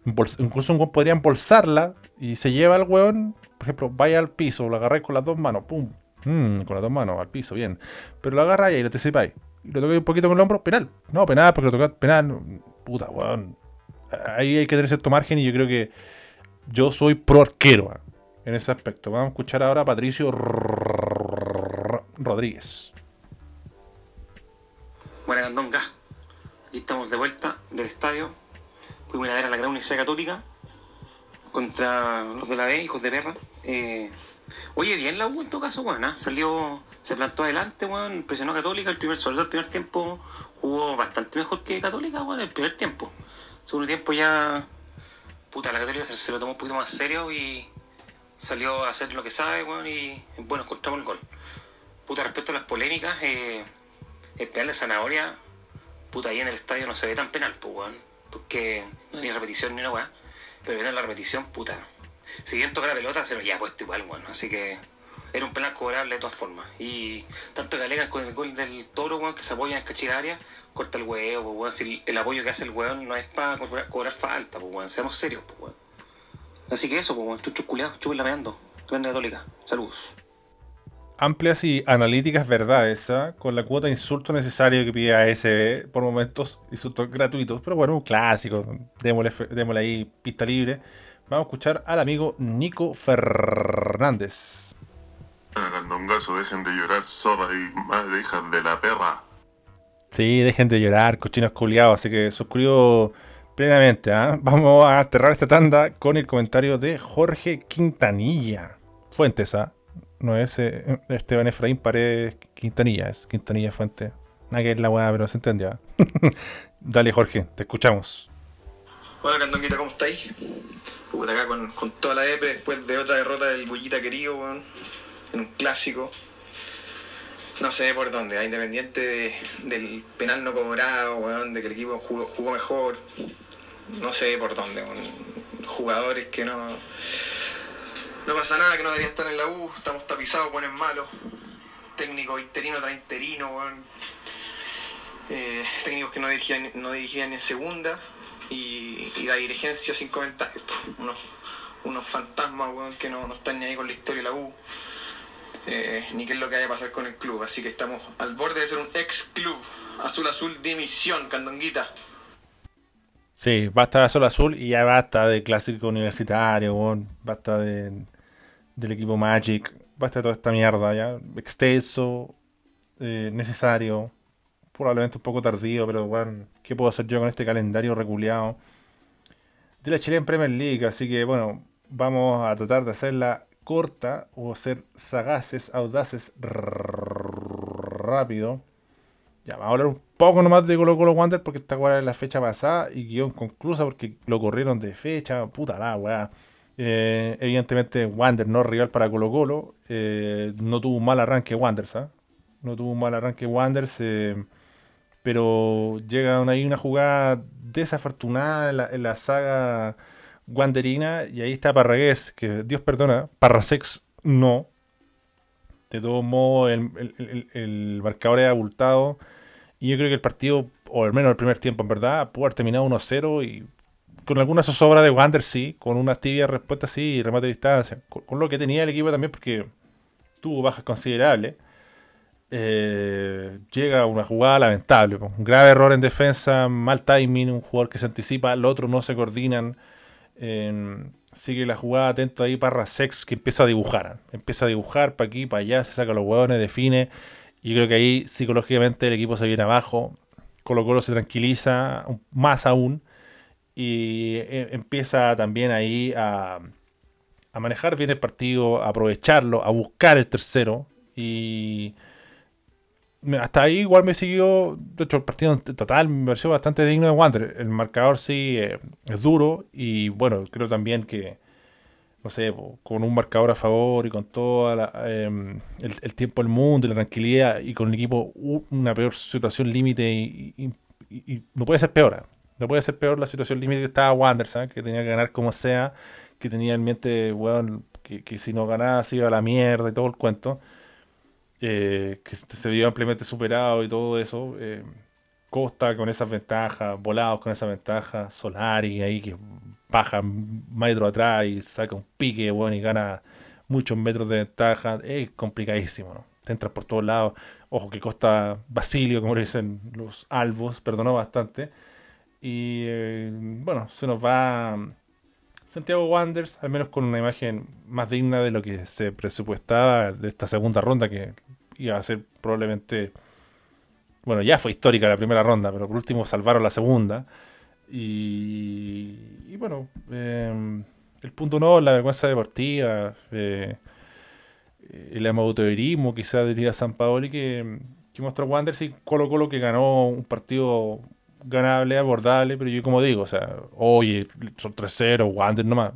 Incluso un weón podría embolsarla y se lleva al weón, por ejemplo, vaya al piso, lo agarráis con las dos manos, pum, mm, con las dos manos, al piso, bien. Pero lo agarráis y lo anticipáis. Y lo tocáis un poquito con el hombro, penal. No, penal, porque lo tocáis penal. Puta, weón. Ahí hay que tener cierto margen y yo creo que yo soy pro arquero en ese aspecto. Vamos a escuchar ahora a Patricio Rodríguez. Buena Candonga. Aquí estamos de vuelta del estadio. Fuimos a ver a la Gran Universidad Católica contra los de la B, hijos de perra. Eh, oye, bien la U en todo caso, weón. ¿ah? Salió, se plantó adelante, weón. Presionó Católica. El primer, sobre el primer tiempo jugó bastante mejor que Católica, weón. El primer tiempo. Segundo tiempo ya. Puta, la Católica se, se lo tomó un poquito más serio y salió a hacer lo que sabe, weón. Y bueno, encontramos el gol. Puta, respecto a las polémicas, eh, el penal de zanahoria, puta, ahí en el estadio no se ve tan penal, pues, weón. Porque no hay repetición ni una weá. Pero viendo la repetición, puta. Si bien toca la pelota, se lo había puesto igual, weón. Así que era un penal cobrable de todas formas. Y tanto que alegan con el gol del toro, weón, que se apoya en cachilla área, corta el huevo, pues, weón. Si el apoyo que hace el weón no es para cobrar, falta, pues, weón. Seamos serios, pues, weón. Así que eso, pues, weón. Chuchos culiados, chupen lameando. Tremenda católica. Saludos. Amplias y analíticas verdades, ¿ah? con la cuota de insulto necesario que pide ASB por momentos, insultos gratuitos, pero bueno, un clásico, démosle, démosle ahí pista libre. Vamos a escuchar al amigo Nico Fernández. Candongazo, dejen de llorar, zorra y madre hijas de la perra. Sí, dejen de llorar, cochinos culiados, así que suscribo plenamente. ¿ah? Vamos a cerrar esta tanda con el comentario de Jorge Quintanilla. Fuentes, ¿ah? No es eh, Esteban Efraín Paredes Quintanilla, es Quintanilla Fuente. Nada que es la weá, pero se entendió. ¿ah? [LAUGHS] Dale, Jorge, te escuchamos. Hola Candonguita, ¿cómo estáis? Puta, acá con, con toda la EPE después de otra derrota del Bullita querido, weón. En un clásico. No sé por dónde, independiente de- del penal no cobrado, weón, de que el equipo jugó, jugó mejor. No sé por dónde, weón. Jugadores que no. No pasa nada, que no debería estar en la U, estamos tapizados, buenos malos. Técnico interino tras interino. Eh, técnicos que no dirigían, no dirigían en segunda y, la dirigencia sin comentarios. Unos, unos fantasmas que no, no están ni ahí con la historia de la U, eh, ni qué es lo que vaya a pasar con el club. Así que estamos al borde de ser un ex club. Azul Azul dimisión, Candonguita. Sí, basta de Azul Azul y ya basta de clásico universitario, weón. basta de, del equipo Magic, basta de toda esta mierda, ya. Extenso, eh, necesario, probablemente un poco tardío, pero bueno, ¿qué puedo hacer yo con este calendario reculeado? de la Chilean Premier League. Así que bueno, vamos a tratar de hacerla corta o ser sagaces, audaces, rápido. Ya, vamos a hablar un poco nomás de Colo Colo Wander porque esta weá es la fecha pasada y guion conclusa porque lo corrieron de fecha. Puta la weá. Eh, evidentemente Wander no rival para Colo Colo. Eh, no tuvo un mal arranque Wander, ¿sabes? No tuvo un mal arranque Wander. pero llega ahí una jugada desafortunada en la, saga Wanderina y ahí está Parragués, que Dios perdona, Parrasex no. De todos modos, el, marcador es abultado. Y yo creo que el partido, o al menos el primer tiempo, en verdad, pudo haber terminado 1-0 y con alguna zozobra de Wander, sí, con una tibia respuesta, sí, y remate de distancia. Con, lo que tenía el equipo también, porque tuvo bajas considerables. Eh, llega una jugada lamentable, un grave error en defensa, mal timing, un jugador que se anticipa, el otro no se coordinan. sigue la jugada atento ahí para Sex que empieza a dibujar. Empieza a dibujar para aquí, para allá, se saca los huevones, define. Y creo que ahí psicológicamente el equipo se viene abajo. Colo Colo se tranquiliza más aún. Y eh, empieza también ahí a, manejar bien el partido, a aprovecharlo, a buscar el tercero. Y hasta ahí igual me siguió, de hecho el partido total me pareció bastante digno de Wander. El marcador sí eh, es duro y bueno, creo también que, no sé, con un marcador a favor y con todo em, el, tiempo del mundo y la tranquilidad y con el equipo una peor situación límite y, no puede ser peor. No puede ser peor la situación límite que estaba Wander, que tenía que ganar como sea, que tenía en mente, bueno, que, que si no ganaba se iba a la mierda y todo el cuento. Eh, que se vio ampliamente superado y todo eso. Eh, Costa con esas ventajas, Volados con esa ventaja, Solari ahí que baja metro atrás y saca un pique bueno, y gana muchos metros de ventaja. Es complicadísimo, ¿no? Te entras por todos lados. Ojo que Costa Basilio, como dicen los albos, perdonó bastante. Y eh, bueno, se nos va Santiago Wanderers, al menos con una imagen más digna de lo que se presupuestaba de esta segunda ronda, que iba a ser probablemente. Bueno, ya fue histórica la primera ronda, pero por último salvaron la segunda. Y, bueno, em, el punto no, la vergüenza deportiva, eh, el amateurismo, quizás diría San Paoli, que, que mostró Wanderers y Colo Colo que ganó un partido ganable, abordable, pero yo como digo, o sea, oye, son 3-0, Wander nomás.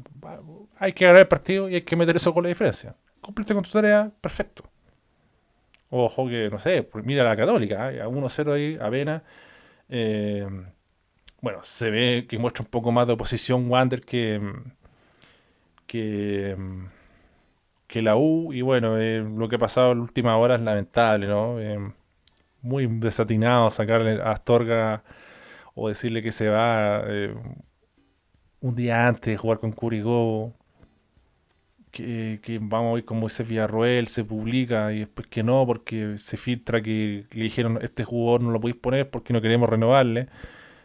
Hay que ganar el partido y hay que meter eso con la diferencia. Cumpliste con tu tarea, perfecto. Ojo que, no sé, pues mira la católica, ¿eh? a 1-0 ahí, apenas. Eh, bueno, se ve que muestra un poco más de oposición Wander que, que, que la U. Y bueno, eh, lo que ha pasado en la última hora es lamentable, ¿no? muy desatinado sacarle a Astorga o decirle que se va eh, un día antes jugar con Curigó, que, que vamos a ir como ese Villarroel, se publica y después que no, porque se filtra que le dijeron este jugador no lo podéis poner porque no queremos renovarle.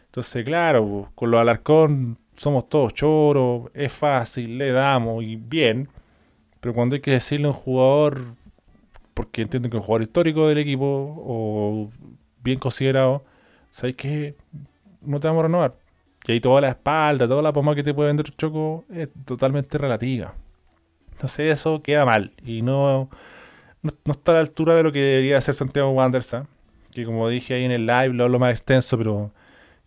Entonces, claro, con los Alarcón somos todos choros, es fácil, le damos y bien. Pero cuando hay que decirle a un jugador, porque entienden que es un jugador histórico del equipo o bien considerado, ¿sabes qué? No te vamos a renovar. Y ahí toda la espalda, toda la pomada que te puede vender Choco es totalmente relativa. Entonces eso queda mal. Y no, no, está a la altura de lo que debería hacer Santiago Wanderers. Que como dije ahí en el live, lo hablo más extenso, pero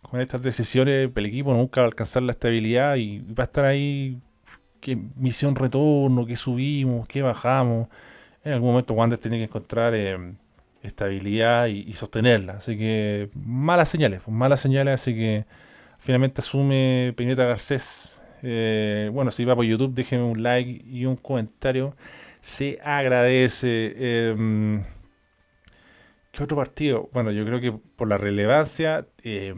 con estas decisiones el equipo nunca va a alcanzar la estabilidad y va a estar ahí qué misión retorno, qué subimos, qué bajamos. En algún momento Wanderers tiene que encontrar... Eh, estabilidad y, sostenerla. Así que malas señales, pues, malas señales, así que finalmente asume Pineta Garcés. Eh, bueno, si va por YouTube, déjenme un like y un comentario. Se agradece. Eh, ¿Qué otro partido? Bueno, yo creo que por la relevancia, eh,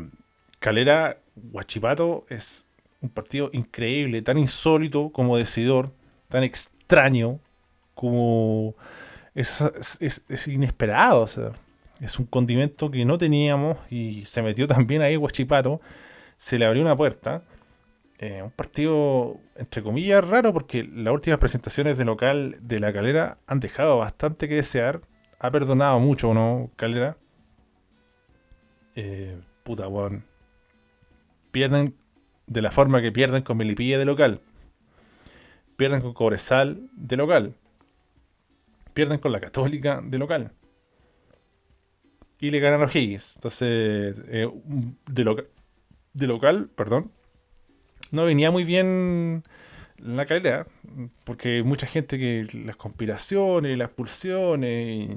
Calera Guachipato es un partido increíble, tan insólito como decidor, tan extraño como es, inesperado. es un condimento que no teníamos y se metió también ahí Guachipato. Se le abrió una puerta. Eh, un partido, entre comillas, raro porque las últimas presentaciones de local de la calera han dejado bastante que desear. Ha perdonado mucho, ¿no? Calera. Eh, puta, weón. Pierden de la forma que pierden con Melipilla de local, pierden con Cobresal de local, pierden con la Católica de local y le ganan a Higgins. Entonces, eh, de, de local, perdón, no venía muy bien la calidad, porque mucha gente que las conspiraciones, las expulsiones.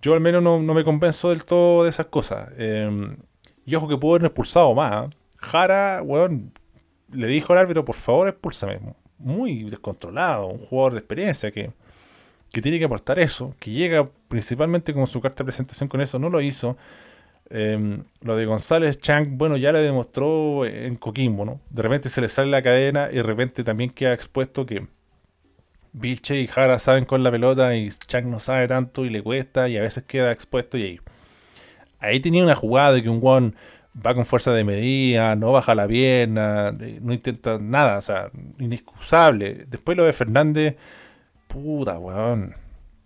Yo al menos no, me convenzo del todo de esas cosas. Em, y ojo que pudo haber expulsado más. Jara, weón, le dijo al árbitro, por favor, expúlsame. Muy descontrolado, un jugador de experiencia que, que tiene que aportar eso, que llega principalmente con su carta de presentación con eso, no lo hizo. Em, lo de González Chang, bueno, ya le demostró en Coquimbo, ¿no? De repente se le sale la cadena y de repente también queda expuesto que Vilche y Jara saben con la pelota y Chang no sabe tanto y le cuesta y a veces queda expuesto y ahí. Ahí tenía una jugada de que un Juan va con fuerza de medida, no baja la pierna, no intenta nada, o sea, inexcusable. Después lo de Fernández, puta, weón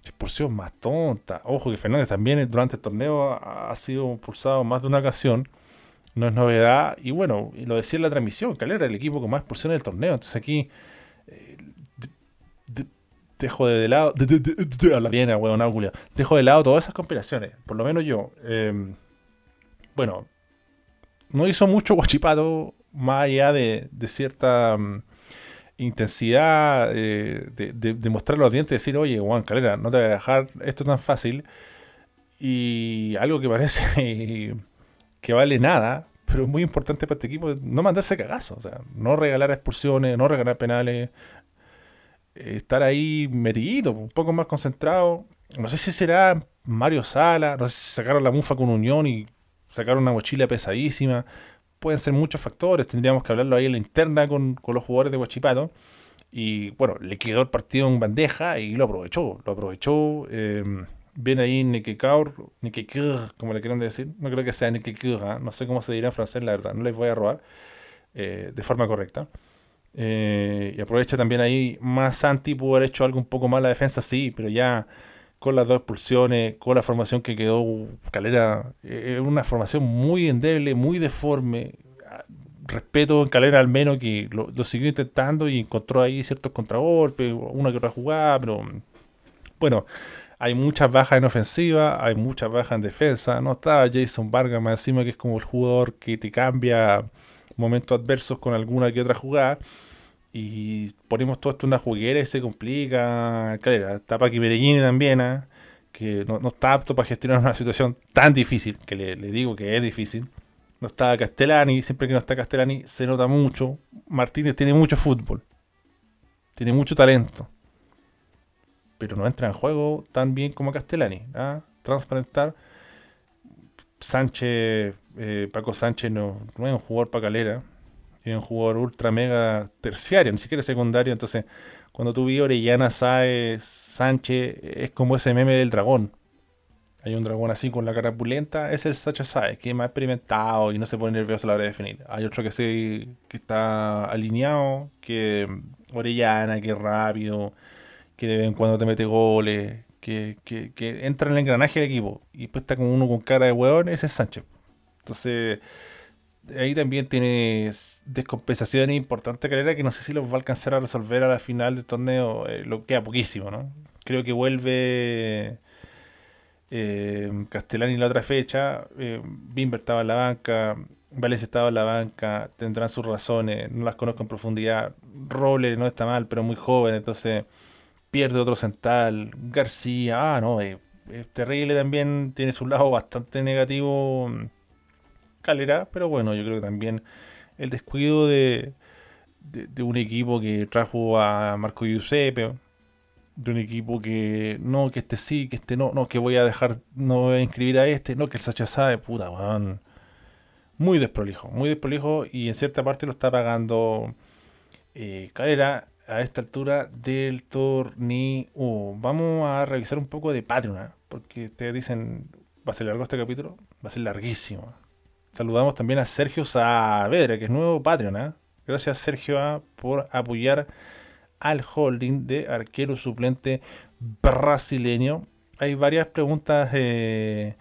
expulsión más tonta. Ojo que Fernández también durante el torneo ha sido impulsado más de una ocasión. No es novedad. Y bueno, lo decía en la transmisión, que era el equipo con más expulsiones del torneo. Entonces aquí eh, dejo de, lado. Dejo de lado todas esas conspiraciones. Por lo menos yo. Em, bueno, no hizo mucho guachipato más allá de, de cierta. Mm, intensidad eh, de, de, mostrar los dientes y decir, oye, Juan Calera, no te voy a dejar esto tan fácil. Y algo que parece [LAUGHS] que vale nada, pero es muy importante para este equipo, no mandarse cagazo, o sea, no regalar expulsiones, no regalar penales, estar ahí metidito, un poco más concentrado. No sé si será Mario Sala, no sé si sacaron la mufa con Unión y sacaron una mochila pesadísima pueden ser muchos factores, tendríamos que hablarlo ahí en la interna con, los jugadores de Huachipato. Y bueno, le quedó el partido en bandeja y lo aprovechó, lo aprovechó. Eh, viene ahí Nekekaur, Nekekir, como le quieran decir. No creo que sea Nekekir, ¿ah? no sé cómo se dirá en francés, la verdad, no les voy a robar eh, de forma correcta. Eh, y aprovecha también ahí, más Santi pudo haber hecho algo un poco más la defensa, sí, pero ya con las dos expulsiones, con la formación que quedó Calera, es una formación muy endeble, muy deforme. Respeto en Calera al menos que lo, siguió intentando y encontró ahí ciertos contragolpes, una que otra jugada, pero bueno, hay muchas bajas en ofensiva, hay muchas bajas en defensa. No estaba Jason Vargas más encima que es como el jugador que te cambia momentos adversos con alguna que otra jugada y ponemos todo esto en una juguera y se complica. Claro, está Paqui Medellín también, ¿ah? que no, está apto para gestionar una situación tan difícil, que le, digo que es difícil. No está Castellani, siempre que no está Castellani se nota mucho. Martínez tiene mucho fútbol, tiene mucho talento, pero no entra en juego tan bien como Castellani. ¿ah? Transparentar. Sánchez, eh, Paco Sánchez no, no es un jugador para calera es un jugador ultra mega terciario, ni siquiera secundario. Entonces, cuando tú vi Orellana, Saez, Sánchez, es como ese meme del dragón. Hay un dragón así con la cara pulenta, es el Sacha Saez, que es más experimentado y no se pone nervioso a la hora de definir. Hay otro que, se, que está alineado, que Orellana, que es rápido, que de vez en cuando te mete goles, que, que, que entra en el engranaje del equipo. Y después está con uno con cara de hueón, ese es Sánchez. Entonces ahí también tienes descompensaciones importantes Calera que no sé si los va a alcanzar a resolver a la final del torneo, eh, lo queda poquísimo, ¿no? Creo que vuelve eh, Castellani la otra fecha, eh, Bimber estaba en la banca, Valencia estaba en la banca, tendrán sus razones, no las conozco en profundidad, Roble no está mal, pero muy joven, entonces pierde otro central, García, ah, no, es terrible también, tiene su lado bastante negativo Calera, pero bueno, yo creo que también el descuido de, de, un equipo que trajo a Marco Giuseppe, de un equipo que no, que este sí, que este no, no, que voy a dejar, no voy a inscribir a este, no, que el Sacha sabe, puta, weón. Muy desprolijo, muy desprolijo y en cierta parte lo está pagando eh, Calera a esta altura del torneo. Vamos a revisar un poco de Patreon, ¿eh? porque ustedes dicen, va a ser largo este capítulo, va a ser larguísimo. Saludamos también a Sergio Saavedra, que es nuevo Patreon. ¿eh? Gracias Sergio por apoyar al holding de arquero suplente brasileño. Hay varias preguntas eh,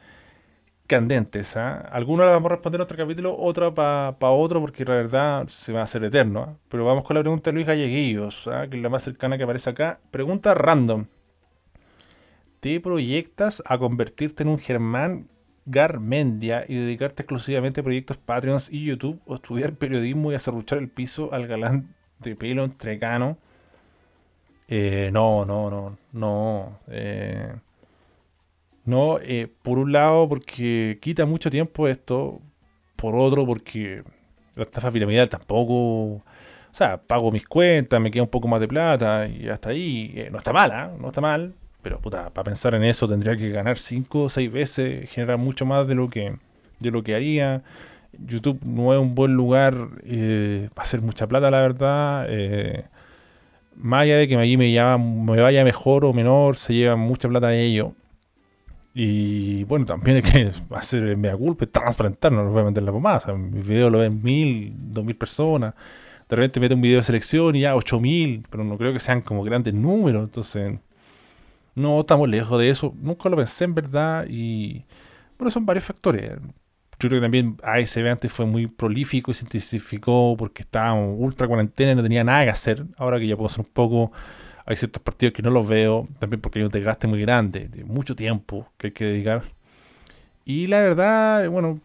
candentes. ¿ah? Algunos las vamos a responder en otro capítulo, otra para otro, porque la verdad se va a hacer eterno. Pero vamos con la pregunta de Luis Galleguillos, que es la más cercana que aparece acá. Pregunta random. ¿Te proyectas a convertirte en un Germán Garmendia y dedicarte exclusivamente a proyectos Patreons y YouTube o estudiar periodismo y hacer el piso al galán de pelo entrecano? Eh, no, no, no, no. Eh, no, eh, por un lado porque quita mucho tiempo esto, por otro porque la estafa piramidal tampoco... O sea, pago mis cuentas, me queda un poco más de plata y hasta ahí no está mal, ¿eh? no está mal. Pero puta, para pensar en eso tendría que ganar 5 o 6 veces, generar mucho más de lo que, de lo que haría. YouTube no es un buen lugar eh, para hacer mucha plata, la verdad. Eh, más allá de que allí me, me vaya mejor o menor, se lleva mucha plata de ello. Y bueno, también hay que hacer mea culpa, transparentar, no nos voy a meter la pomada. O sea, mi video lo ven mil, dos mil personas. De repente mete un video de selección y ya ocho mil, pero no creo que sean como grandes números. Entonces, no estamos lejos de eso. Nunca lo pensé en verdad. Y bueno, son varios factores. Yo creo que también ASB antes fue muy prolífico y se intensificó porque estábamos ultra cuarentena y no tenía nada que hacer. Ahora que ya puedo hacer un poco hay ciertos partidos que no los veo, también porque hay un desgaste muy grande, de mucho tiempo que hay que dedicar. Y la verdad, bueno,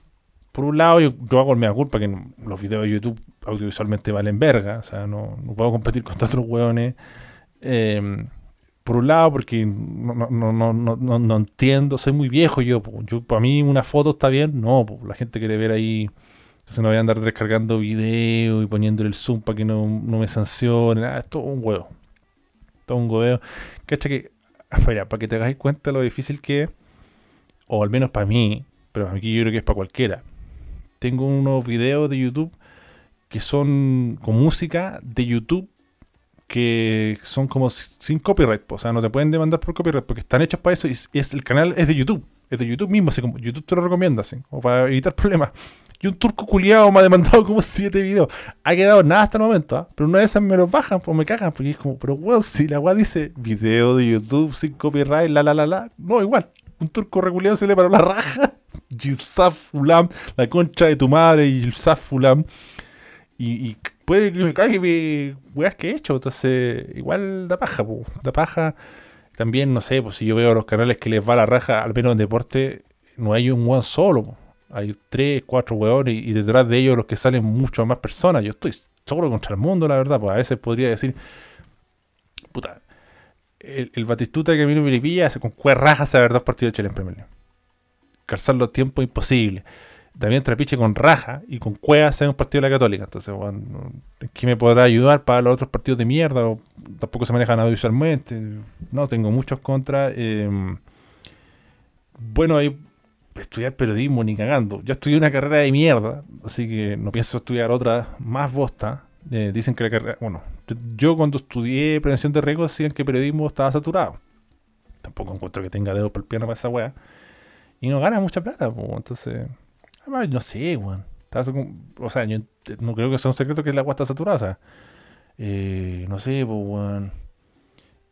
por un lado yo, hago el mea culpa que los videos de YouTube audiovisualmente valen verga, o sea, no, puedo competir [LAUGHS] con otros hueones. Em, por un lado, porque no, no, no, no, entiendo, soy muy viejo yo, yo. Para mí una foto está bien, no, la gente quiere ver ahí. Entonces no voy a andar descargando video y poniéndole el zoom para que no, me sancionen. Ah, es un huevo todo un godeo. ¿Cachai? Que, [LAUGHS] para, para que te hagáis cuenta lo difícil que es, o al menos para mí, pero aquí yo creo que es para cualquiera. Tengo unos videos de YouTube que son con música de YouTube que son como sin copyright, o sea, no te pueden demandar por copyright porque están hechos para eso y es, el canal es de YouTube, es de YouTube mismo, así como YouTube te lo recomienda, así, o para evitar problemas. Y un turco culiado me ha demandado como 7 videos. Ha quedado nada hasta el momento, ¿ah? pero una de esas me los bajan, pues me cagan, porque es como, pero weón, si la weá dice video de YouTube sin copyright, la la la la, no, igual. Un turco reculeado se le paró la raja. [LAUGHS] Gisaf Fulam, la concha de tu madre, y Gisaf Fulam. Y, puede que me cague weas que he hecho, entonces igual da paja, pues, da paja. También, no sé, pues si yo veo los canales que les va la raja, al menos en deporte, no hay un weón solo, hay tres, cuatro hueones y, detrás de ellos los que salen muchas más personas. Yo estoy solo contra el mundo, la verdad. Pues a veces podría decir, puta, el, Batistuta que vino Milipilla hace con rajas a ver dos partidos de Chile en Premier League. Calzar los tiempos imposible. También Trapiche con raja y con cueva hace un partido de la Católica. Entonces, bueno, ¿qué me podrá ayudar para los otros partidos de mierda? O, tampoco se manejan audiovisualmente. No, tengo muchos contras. Em, bueno, hay estudiar periodismo ni cagando. Ya estudié una carrera de mierda, así que no pienso estudiar otra más bosta. Eh, dicen que la carrera. Bueno, yo cuando estudié prevención de riesgos decían que periodismo estaba saturado. Tampoco encuentro que tenga dedo por el piano para esa weá. Y no gana mucha plata, pues, entonces. No sé, weón. O sea, yo no creo que sea un secreto que la agua está saturada. Eh, no sé, pues, weón.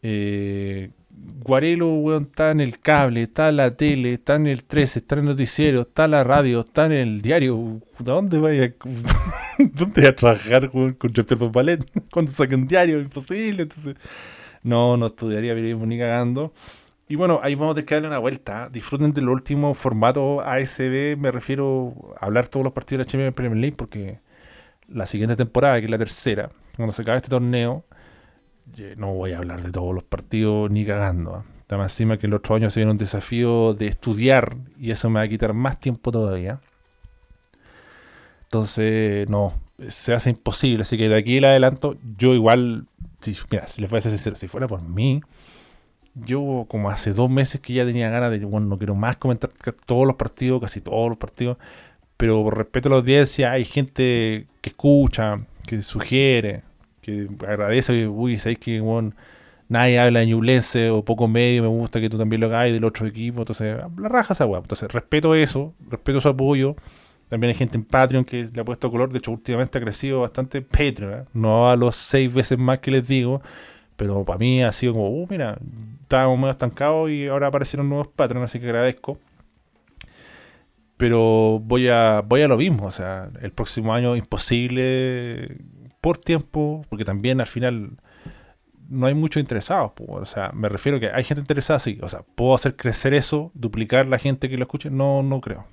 Eh, Guarelo, weón, está en el cable, está en la tele, está en el 13, está en el noticiero, está en la radio, está en el diario. dónde vaya? [LAUGHS] ¿Dónde voy a trabajar con, Ballet? [LAUGHS] Cuando saque un diario, imposible. Entonces, no, no estudiaría periodismo ni cagando. Y bueno, ahí vamos a tener que darle una vuelta. Disfruten del último formato ASB. Me refiero a hablar todos los partidos de la Champions Premier League porque la siguiente temporada, que es la tercera, cuando se acabe este torneo, no voy a hablar de todos los partidos ni cagando. Está más encima que el otro año se viene un desafío de estudiar y eso me va a quitar más tiempo todavía. Entonces, no, se hace imposible. Así que de aquí en adelanto, yo igual, si, mira, si les voy a ser sincero, si fuera por mí, yo como hace dos meses que ya tenía ganas de, bueno, no quiero más comentar todos los partidos, casi todos los partidos, pero por respeto a la audiencia, hay gente que escucha, que sugiere, que agradece, uy, sabéis que nadie habla de Ñublense o poco medio, me gusta que tú también lo hagas del otro equipo, entonces la raja esa weá. Entonces respeto eso, respeto su apoyo. También hay gente en Patreon que le ha puesto color, de hecho últimamente ha crecido bastante Patreon, ¿eh? no a los seis veces más que les digo, pero para mí ha sido como, uh, mira, estábamos medio estancados y ahora aparecieron nuevos Patreon, así que agradezco. Pero voy a, voy a lo mismo, o sea, el próximo año imposible por tiempo, porque también al final no hay muchos interesados. O sea, me refiero a que hay gente interesada, sí. O sea, ¿puedo hacer crecer eso, duplicar la gente que lo escuche? No, no creo.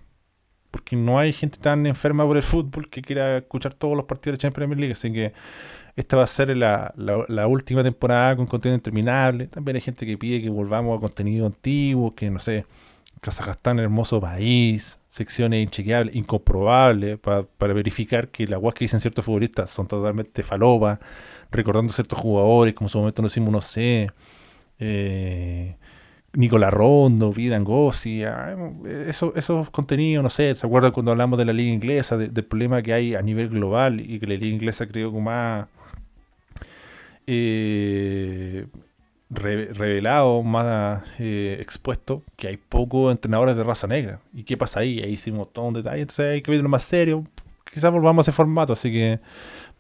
Porque no hay gente tan enferma por el fútbol que quiera escuchar todos los partidos de Champions League. Así que esta va a ser la, la, última temporada con contenido interminable. También hay gente que pide que volvamos a contenido antiguo, que no sé, Kazajstán, hermoso país, secciones inchequeables, incomprobables, para, verificar que las guas que dicen ciertos futbolistas son totalmente falopas, recordando ciertos jugadores, como en su momento nos hicimos, no sé, eh, Nicolás Rondo, Vida Angossi, ah, esos, esos contenidos, no sé, ¿se acuerdan cuando hablamos de la liga inglesa, del problema que hay a nivel global y que la liga inglesa creo que más eh, revelado, más eh, expuesto, que hay pocos entrenadores de raza negra. ¿Y qué pasa ahí? Ahí hicimos todo un detalle, entonces hay que verlo más serio. Quizás volvamos a ese formato, así que,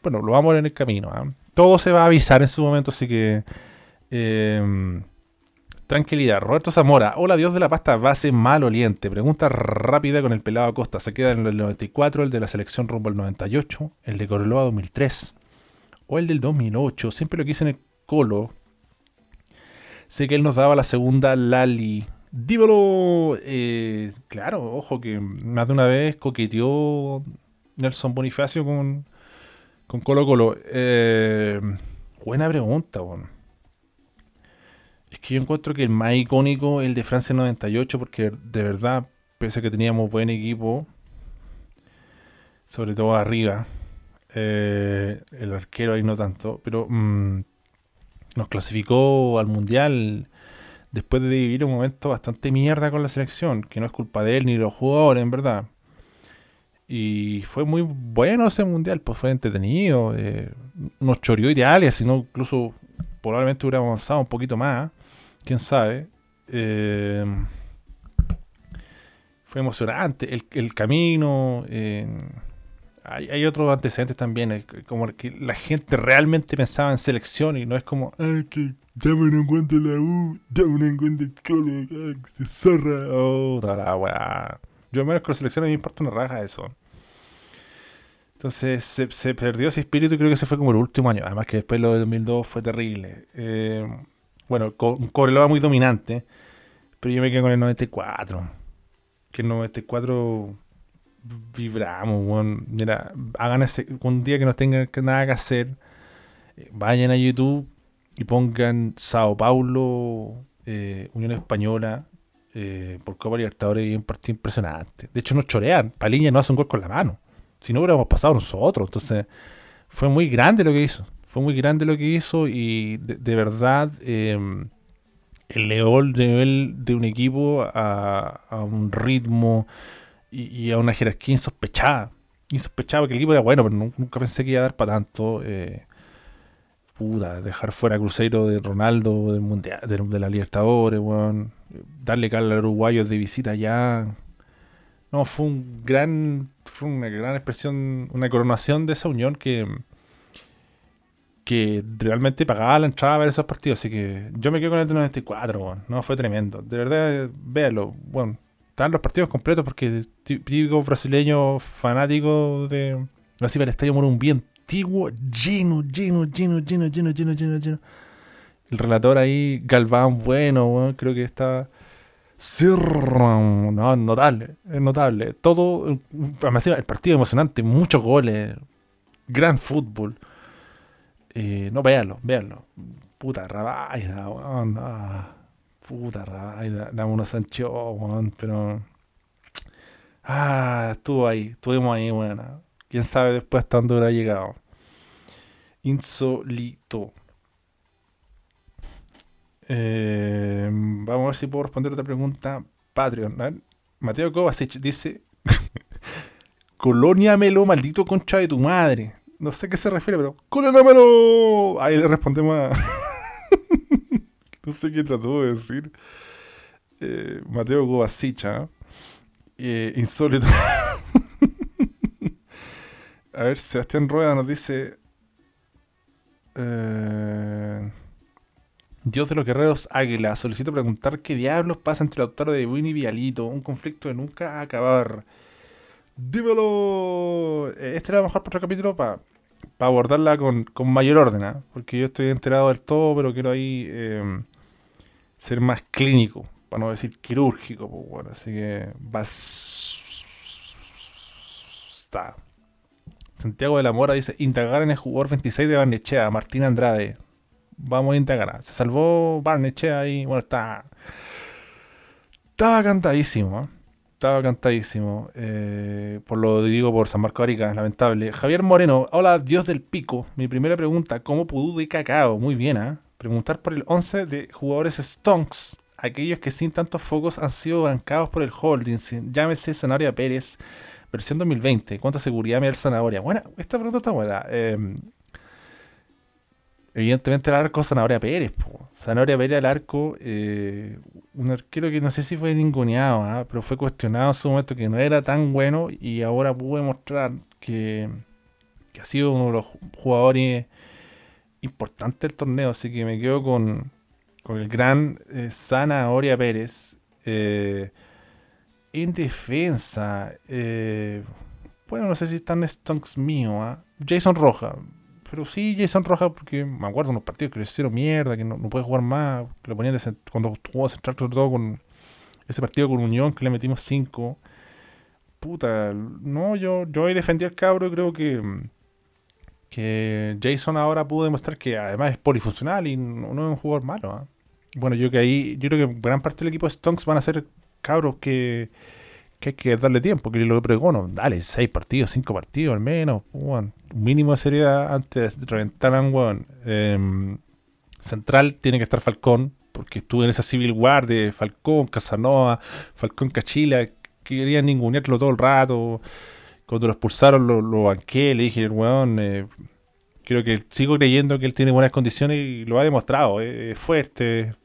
bueno, lo vamos a ver en el camino. ¿ah? Todo se va a avisar en su momento, así que... Em, tranquilidad. Roberto Zamora. Hola, Dios de la pasta base maloliente. Pregunta rápida con el pelado Acosta. Se queda en el 94, el de la selección rumbo al 98, el de Corloa 2003 o el del 2008. Siempre lo quise en el Colo. Sé que él nos daba la segunda Lali. Dímelo. Eh, claro, ojo que más de una vez coqueteó Nelson Bonifacio con, con Colo Colo. Eh, buena pregunta. Es que yo encuentro que el más icónico es el de Francia 98, porque de verdad, pese a que teníamos buen equipo, sobre todo arriba, eh, el arquero ahí no tanto, pero mm, nos clasificó al Mundial después de vivir un momento bastante mierda con la selección, que no es culpa de él ni de los jugadores, en verdad. Y fue muy bueno ese Mundial, pues fue entretenido, eh, nos choreó ideales, sino incluso probablemente hubiera avanzado un poquito más, quién sabe. Eh, fue emocionante el, el camino. Hay, otros antecedentes también, como que la gente realmente pensaba en selección y no es como, ay, que dame en cuenta la U, dame en cuenta el colo, se zorra, oh, la weá. Yo menos con selección a mí me importa una raja eso. Entonces se, perdió ese espíritu y creo que ese fue como el último año. Además que después lo de 2002 fue terrible. Eh, bueno, con Cobreloa muy dominante, pero yo me quedé con el 94. Que el 94 vibramos, bueno. Mira, hagan ese, un día que no tengan nada que hacer, eh, vayan a YouTube y pongan Sao Paulo, eh, Unión Española, eh, por Copa Libertadores y un partido impresionante. De hecho, nos chorean. Paliña no hace un gol con la mano. Si no hubiéramos pasado nosotros. Entonces, fue muy grande lo que hizo. Fue muy grande lo que hizo y de, verdad el nivel de un equipo a un ritmo y, a una jerarquía insospechada. Insospechada que el equipo era bueno, pero nunca pensé que iba a dar para tanto. Eh, puta, dejar fuera a Cruzeiro de Ronaldo, del mundial, de, la Libertadores, darle cara al uruguayo de visita allá. No, fue un gran, fue una gran expresión, una coronación de esa unión que, que realmente pagaba la entrada a ver esos partidos. Así que yo me quedo con el de 94, no, fue tremendo. De verdad, véalo, bueno, están los partidos completos porque típico brasileño fanático de así el estadio bien antiguo, lleno, lleno, lleno, lleno, lleno, lleno, lleno, lleno. El relator ahí, Galván, bueno, creo que está. No, notable, es notable. Todo, el partido emocionante, muchos goles, gran fútbol. Eh, no, véanlo, véanlo. Puta, rabia, weón. Puta rabia, dame unos anchos, pero. Ah, estuvo ahí, estuvimos ahí, bueno. Quién sabe después hasta dónde hubiera llegado. Insolito. Eh, vamos a ver si puedo responder otra pregunta. Patreon. Mateo Kovacic dice: [LAUGHS] Colóniamelo, maldito concha de tu madre. No sé a qué se refiere, pero ¡Colóniamelo! Ahí le respondemos a. [LAUGHS] [LAUGHS] No sé qué trató de decir. Eh, Mateo Govasicha. Eh, insólito. [LAUGHS] A ver, Sebastián Rueda nos dice. Eh, Dios de los guerreros Águila, solicito preguntar qué diablos pasa entre Lautaro de Buin y Vialito, un conflicto de nunca acabar. Dímelo. Eh, este era mejor para otro capítulo para abordarla con, mayor orden, ¿ah? porque yo estoy enterado del todo, pero quiero ahí em, ser más clínico, para no decir quirúrgico, pues bueno, así que basta. Santiago de la Mora dice, indagar en el jugador 26 de Barnechea, Martín Andrade. Vamos a indagar. Se salvó Barnechea y bueno, está... Estaba cantadísimo, ¿eh? Estaba cantadísimo. Eh, por lo digo por San Marco Arica, lamentable. Javier Moreno, hola, Dios del Pico. Mi primera pregunta, ¿cómo pudo de cacao? Muy bien, ¿eh? Preguntar por el 11 de jugadores Stonks, aquellos que sin tantos focos han sido bancados por el holding. Llámese Zanahoria Pérez, versión 2020. ¿Cuánta seguridad me da el Zanahoria? Bueno, esta pregunta está buena. Eh, evidentemente el arco Zanahoria Pérez. Po. Zanahoria Pérez al arco, eh, un arquero que no sé si fue ninguneado, ¿ah? pero fue cuestionado en su momento que no era tan bueno y ahora pude mostrar que, ha sido uno de los jugadores importantes del torneo. Así que me quedo con, el gran eh, Zanahoria Pérez. Eh, en defensa, bueno, no sé si están stonks míos. ¿ah? Jason Roja pero sí, Jason Rojas, porque me acuerdo unos partidos que le hicieron mierda, que no, puede jugar más. Que lo ponían cuando jugó central, sobre todo con ese partido con Unión, que le metimos 5. Puta, no, yo, yo hoy defendí al cabro y creo que, que Jason ahora pudo demostrar que además es polifuncional y no, es un jugador malo. ¿ah? Bueno, yo que ahí, yo creo que gran parte del equipo de Stonks van a ser cabros que que hay que darle tiempo, que lo pregono, dale, seis partidos, cinco partidos al menos, un mínimo de seriedad antes de reventar a un em, central tiene que estar Falcón, porque estuve en esa Civil War de Falcón, Casanova, Falcón Cachila, querían ningunearlo todo el rato. Cuando lo expulsaron lo, lo banqué, le dije, weón, eh, creo que sigo creyendo que él tiene buenas condiciones y lo ha demostrado. Es fuerte,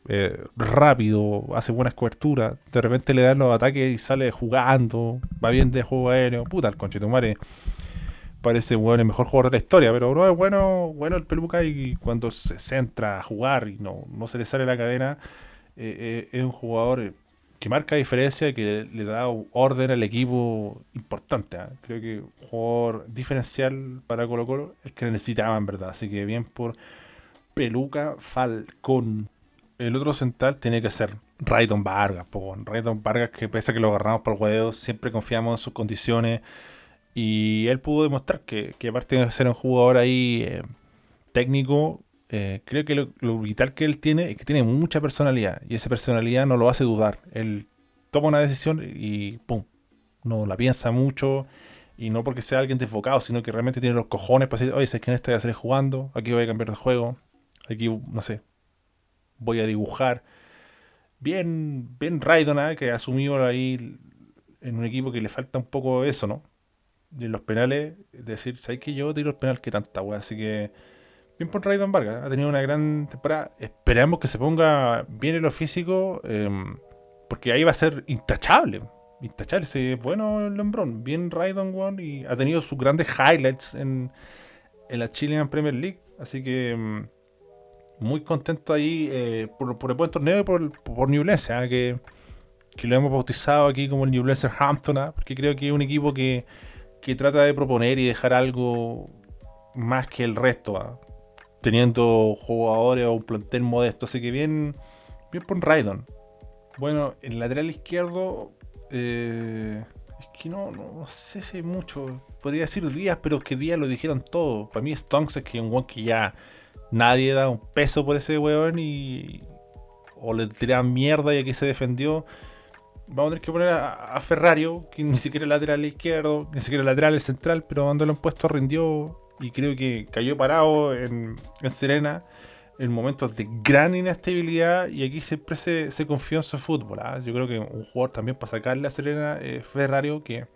rápido, hace buenas coberturas. De repente le dan los ataques y sale jugando, va bien de juego aéreo. Puta, el conchetumare parece bueno, el mejor jugador de la historia, pero no es bueno, bueno el peluca y cuando se centra a jugar y no, no se le sale la cadena, eh, eh, es un jugador que marca diferencia y que le, da orden al equipo importante. ¿ah? Creo que un jugador diferencial para Colo Colo el que necesitaba en verdad. Así que bien por Peluca Falcón. El otro central tiene que ser Raydon Vargas. Po. Raydon Vargas que pese a que lo agarramos por el huevo, siempre confiamos en sus condiciones. Y él pudo demostrar que, que aparte de ser un jugador ahí eh, técnico, eh, creo que lo, vital que él tiene es que tiene mucha personalidad y esa personalidad no lo hace dudar. Él toma una decisión y ¡pum! No la piensa mucho y no porque sea alguien desfocado, sino que realmente tiene los cojones para decir, oye, sé que en este voy a salir jugando, aquí voy a cambiar de juego, aquí, no sé, voy a dibujar. Bien, bien Raidon, ¿eh? que asumió ahí en un equipo que le falta un poco eso, ¿no? De los penales, es decir, ¿sabes que yo tiro el penal que tanta wea? Así que bien por Raidon Vargas. Ha tenido una gran temporada. Esperamos que se ponga bien en lo físico. Em, porque ahí va a ser intachable. Intachable. Sí, bueno el Lembrón. Bien Raidon One. Y ha tenido sus grandes highlights en, la Chilean Premier League. Así que em, muy contento ahí eh, por, el buen torneo y por, por Newlands. ¿ah? que, lo hemos bautizado aquí como el Newlands Hampton. ¿ah? porque creo que es un equipo que, que trata de proponer y dejar algo más que el resto. Teniendo jugadores o un plantel modesto. Así que bien, bien por Raidon. Bueno, el lateral izquierdo, eh, es que no, no, sé si mucho. Podría decir Díaz, pero que Díaz lo dijeron todo. Para mí, Stonks es que un que ya nadie da un peso por ese weón y. O le tiran mierda y aquí se defendió. Vamos a tener que poner a, Ferrario, que ni siquiera es lateral izquierdo, ni siquiera lateral es central, pero lo han puesto rindió y creo que cayó parado en, Serena en momentos de gran inestabilidad y aquí siempre se, se confió en su fútbol. ¿ah? Yo creo que un jugador también para sacarle a Serena es Ferrario que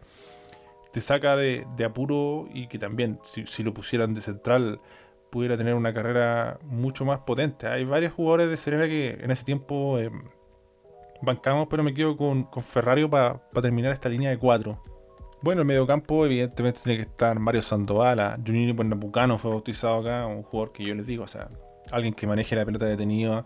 te saca de, apuro y que también si, lo pusieran de central pudiera tener una carrera mucho más potente. Hay varios jugadores de Serena que en ese tiempo eh, bancamos, pero me quedo con, con Ferrario para terminar esta línea de cuatro. Bueno, el mediocampo evidentemente tiene que estar Mario Sandovala. Junini Pernambucano fue bautizado acá, un jugador que yo les digo, o sea, alguien que maneje la pelota detenida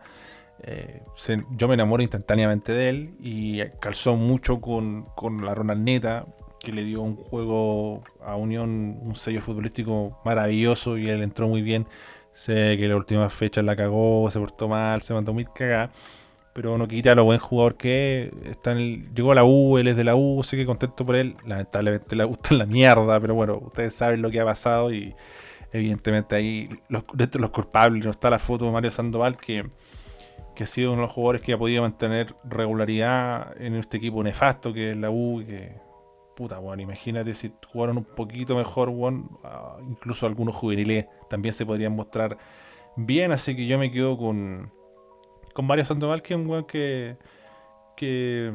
eh, yo me enamoro instantáneamente de él y calzó mucho con, con la Ronaldneta, que le dio un juego a Unión, un sello futbolístico maravilloso y él entró muy bien. Sé que la última fecha la cagó, se portó mal, se mandó muy cagada pero no quita lo buen jugador que está en el, llegó a la U, él es de la U, sé que contento por él, lamentablemente le gusta la mierda, pero bueno, ustedes saben lo que ha pasado y evidentemente ahí los, los culpables, no está la foto de Mario Sandoval que, que ha sido uno de los jugadores que ha podido mantener regularidad en este equipo nefasto que es la U, que puta, bueno, imagínate si jugaron un poquito mejor, bueno, incluso algunos juveniles también se podrían mostrar bien, así que yo me quedo con con Mario Sandoval, que es un weón que. que.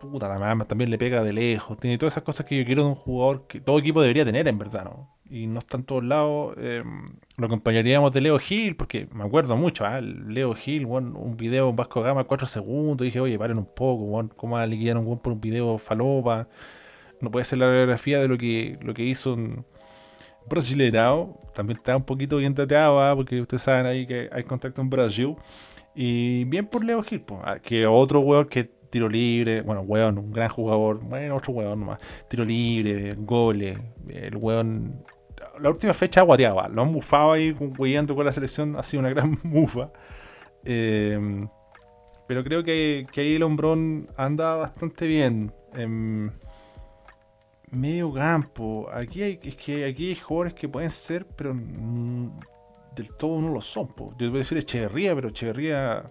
puta la mamá, también le pega de lejos. Tiene todas esas cosas que yo quiero de un jugador que todo equipo debería tener, en verdad, ¿no? Y no está en todos lados. Eh, lo acompañaríamos de Leo Gil, porque me acuerdo mucho, ¿ah? Leo Gil, un video en Vasco Gama, 4 segundos. dije, oye, paren un poco, weón, ¿cómo van a liquidar un weón por un video falopa? No puede ser la biografía de lo que, lo que hizo un brasileirao. También está un poquito bien tateado, ¿ah? porque ustedes saben ahí que hay contacto en Brasil. Y bien por Leo Gil, ah, que otro weón que tiro libre, bueno, weón, un gran jugador, bueno, otro weón nomás, tiro libre, goles, el weón. La última fecha guateaba, lo han bufado ahí weyando con la selección, ha sido una gran [LAUGHS] mufa. Em, pero creo que, ahí el hombrón anda bastante bien. En medio campo, aquí hay, es que aquí hay jugadores que pueden ser, pero del todo no lo son. Yo voy a decir Echeverría, pero Echeverría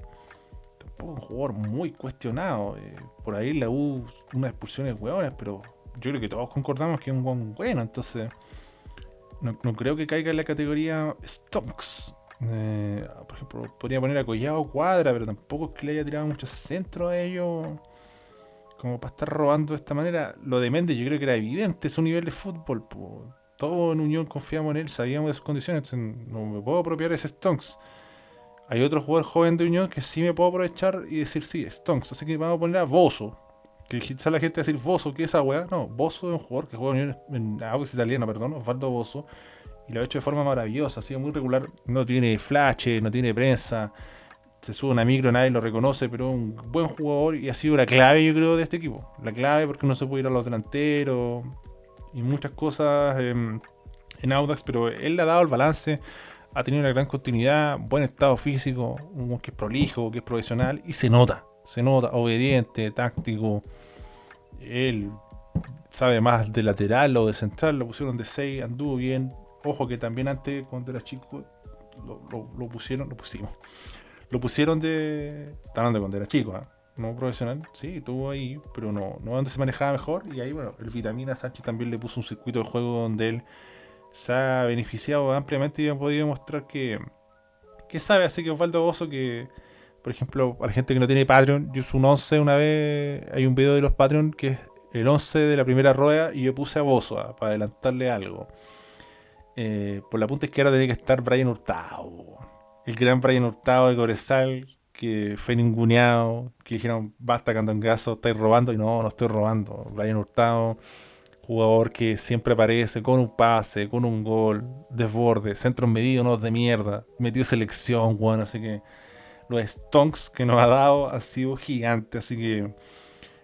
tampoco es un jugador muy cuestionado. Eh, por ahí la U, unas expulsiones hueonas, pero yo creo que todos concordamos que es un buen bueno. Entonces, no, creo que caiga en la categoría Stonks. Eh, por ejemplo, podría poner a Collado Cuadra, pero tampoco es que le haya tirado mucho centro a ellos. Como para estar robando de esta manera. Lo de Méndez yo creo que era evidente su nivel de fútbol. Todo en Unión confiamos en él, sabíamos de sus condiciones. No me puedo apropiar ese Stonks. Hay otro jugador joven de Unión que sí me puedo aprovechar y decir sí, Stonks. Así que vamos a poner a Bozo. Que quizá la gente va a decir Bozo, ¿qué es esa weá? No, Bozo es un jugador que juega en Unión en Italiana, perdón, Osvaldo Bozo. Y lo ha hecho de forma maravillosa, ha sido muy regular. No tiene flash, no tiene prensa. Se sube una micro, nadie lo reconoce, pero un buen jugador y ha sido la clave, yo creo, de este equipo. La clave porque no se puede ir a los delanteros y muchas cosas en Audax, pero él le ha dado el balance, ha tenido una gran continuidad, buen estado físico, un que es prolijo, que es profesional, y se nota, se nota, obediente, táctico. Él sabe más de lateral o de central, lo pusieron de 6, anduvo bien. Ojo que también antes, cuando era chico, lo, pusieron, lo pusimos. Lo pusieron de. Estaban de cuando era chico, ¿eh? No profesional, sí, estuvo ahí, pero no, no donde se manejaba mejor. Y ahí, bueno, el Vitamina Sánchez también le puso un circuito de juego donde él se ha beneficiado ampliamente y ha podido mostrar que, que sabe. Así que Osvaldo Bozo, que por ejemplo, para la gente que no tiene Patreon, yo uso un 11 una vez, hay un video de los Patreon que es el 11 de la primera rueda y yo puse a Bozo ah, para adelantarle algo. Eh, por la punta izquierda tenía que estar Brian Hurtado. El gran Brian Hurtado de Corezal, que fue ninguneado, que dijeron, basta gaso, estáis robando, y no, no estoy robando. Brian Hurtado, jugador que siempre aparece con un pase, con un gol, desborde, centros medidos, no de mierda, metió selección, bueno, así que los stonks que nos ha dado han sido gigantes, así que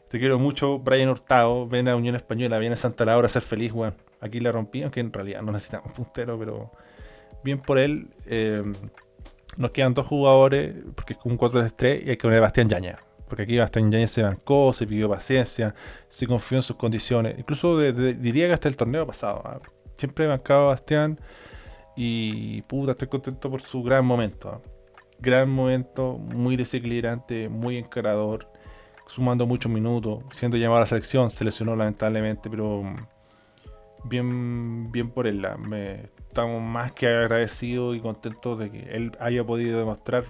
te quiero mucho, Brian Hurtado, ven a Unión Española, viene a Santa Laura a ser feliz, bueno. Aquí la rompí, aunque en realidad no necesitamos puntero, pero bien por él. Eh, nos quedan dos jugadores, porque es un 4 de 3 y hay que poner a Bastián Yaña. Porque aquí Bastián Yaña se bancó, se pidió paciencia, se confió en sus condiciones. Incluso diría que hasta el torneo pasado. ¿ah? Siempre he bancado a Bastián y puta, estoy contento por su gran momento. ¿ah? Gran momento, muy desequilibrante, muy encarador, sumando muchos minutos, siendo llamado a la selección, se lesionó lamentablemente, pero bien, bien por él. Me, estamos más que agradecidos y contentos de que él haya podido demostrar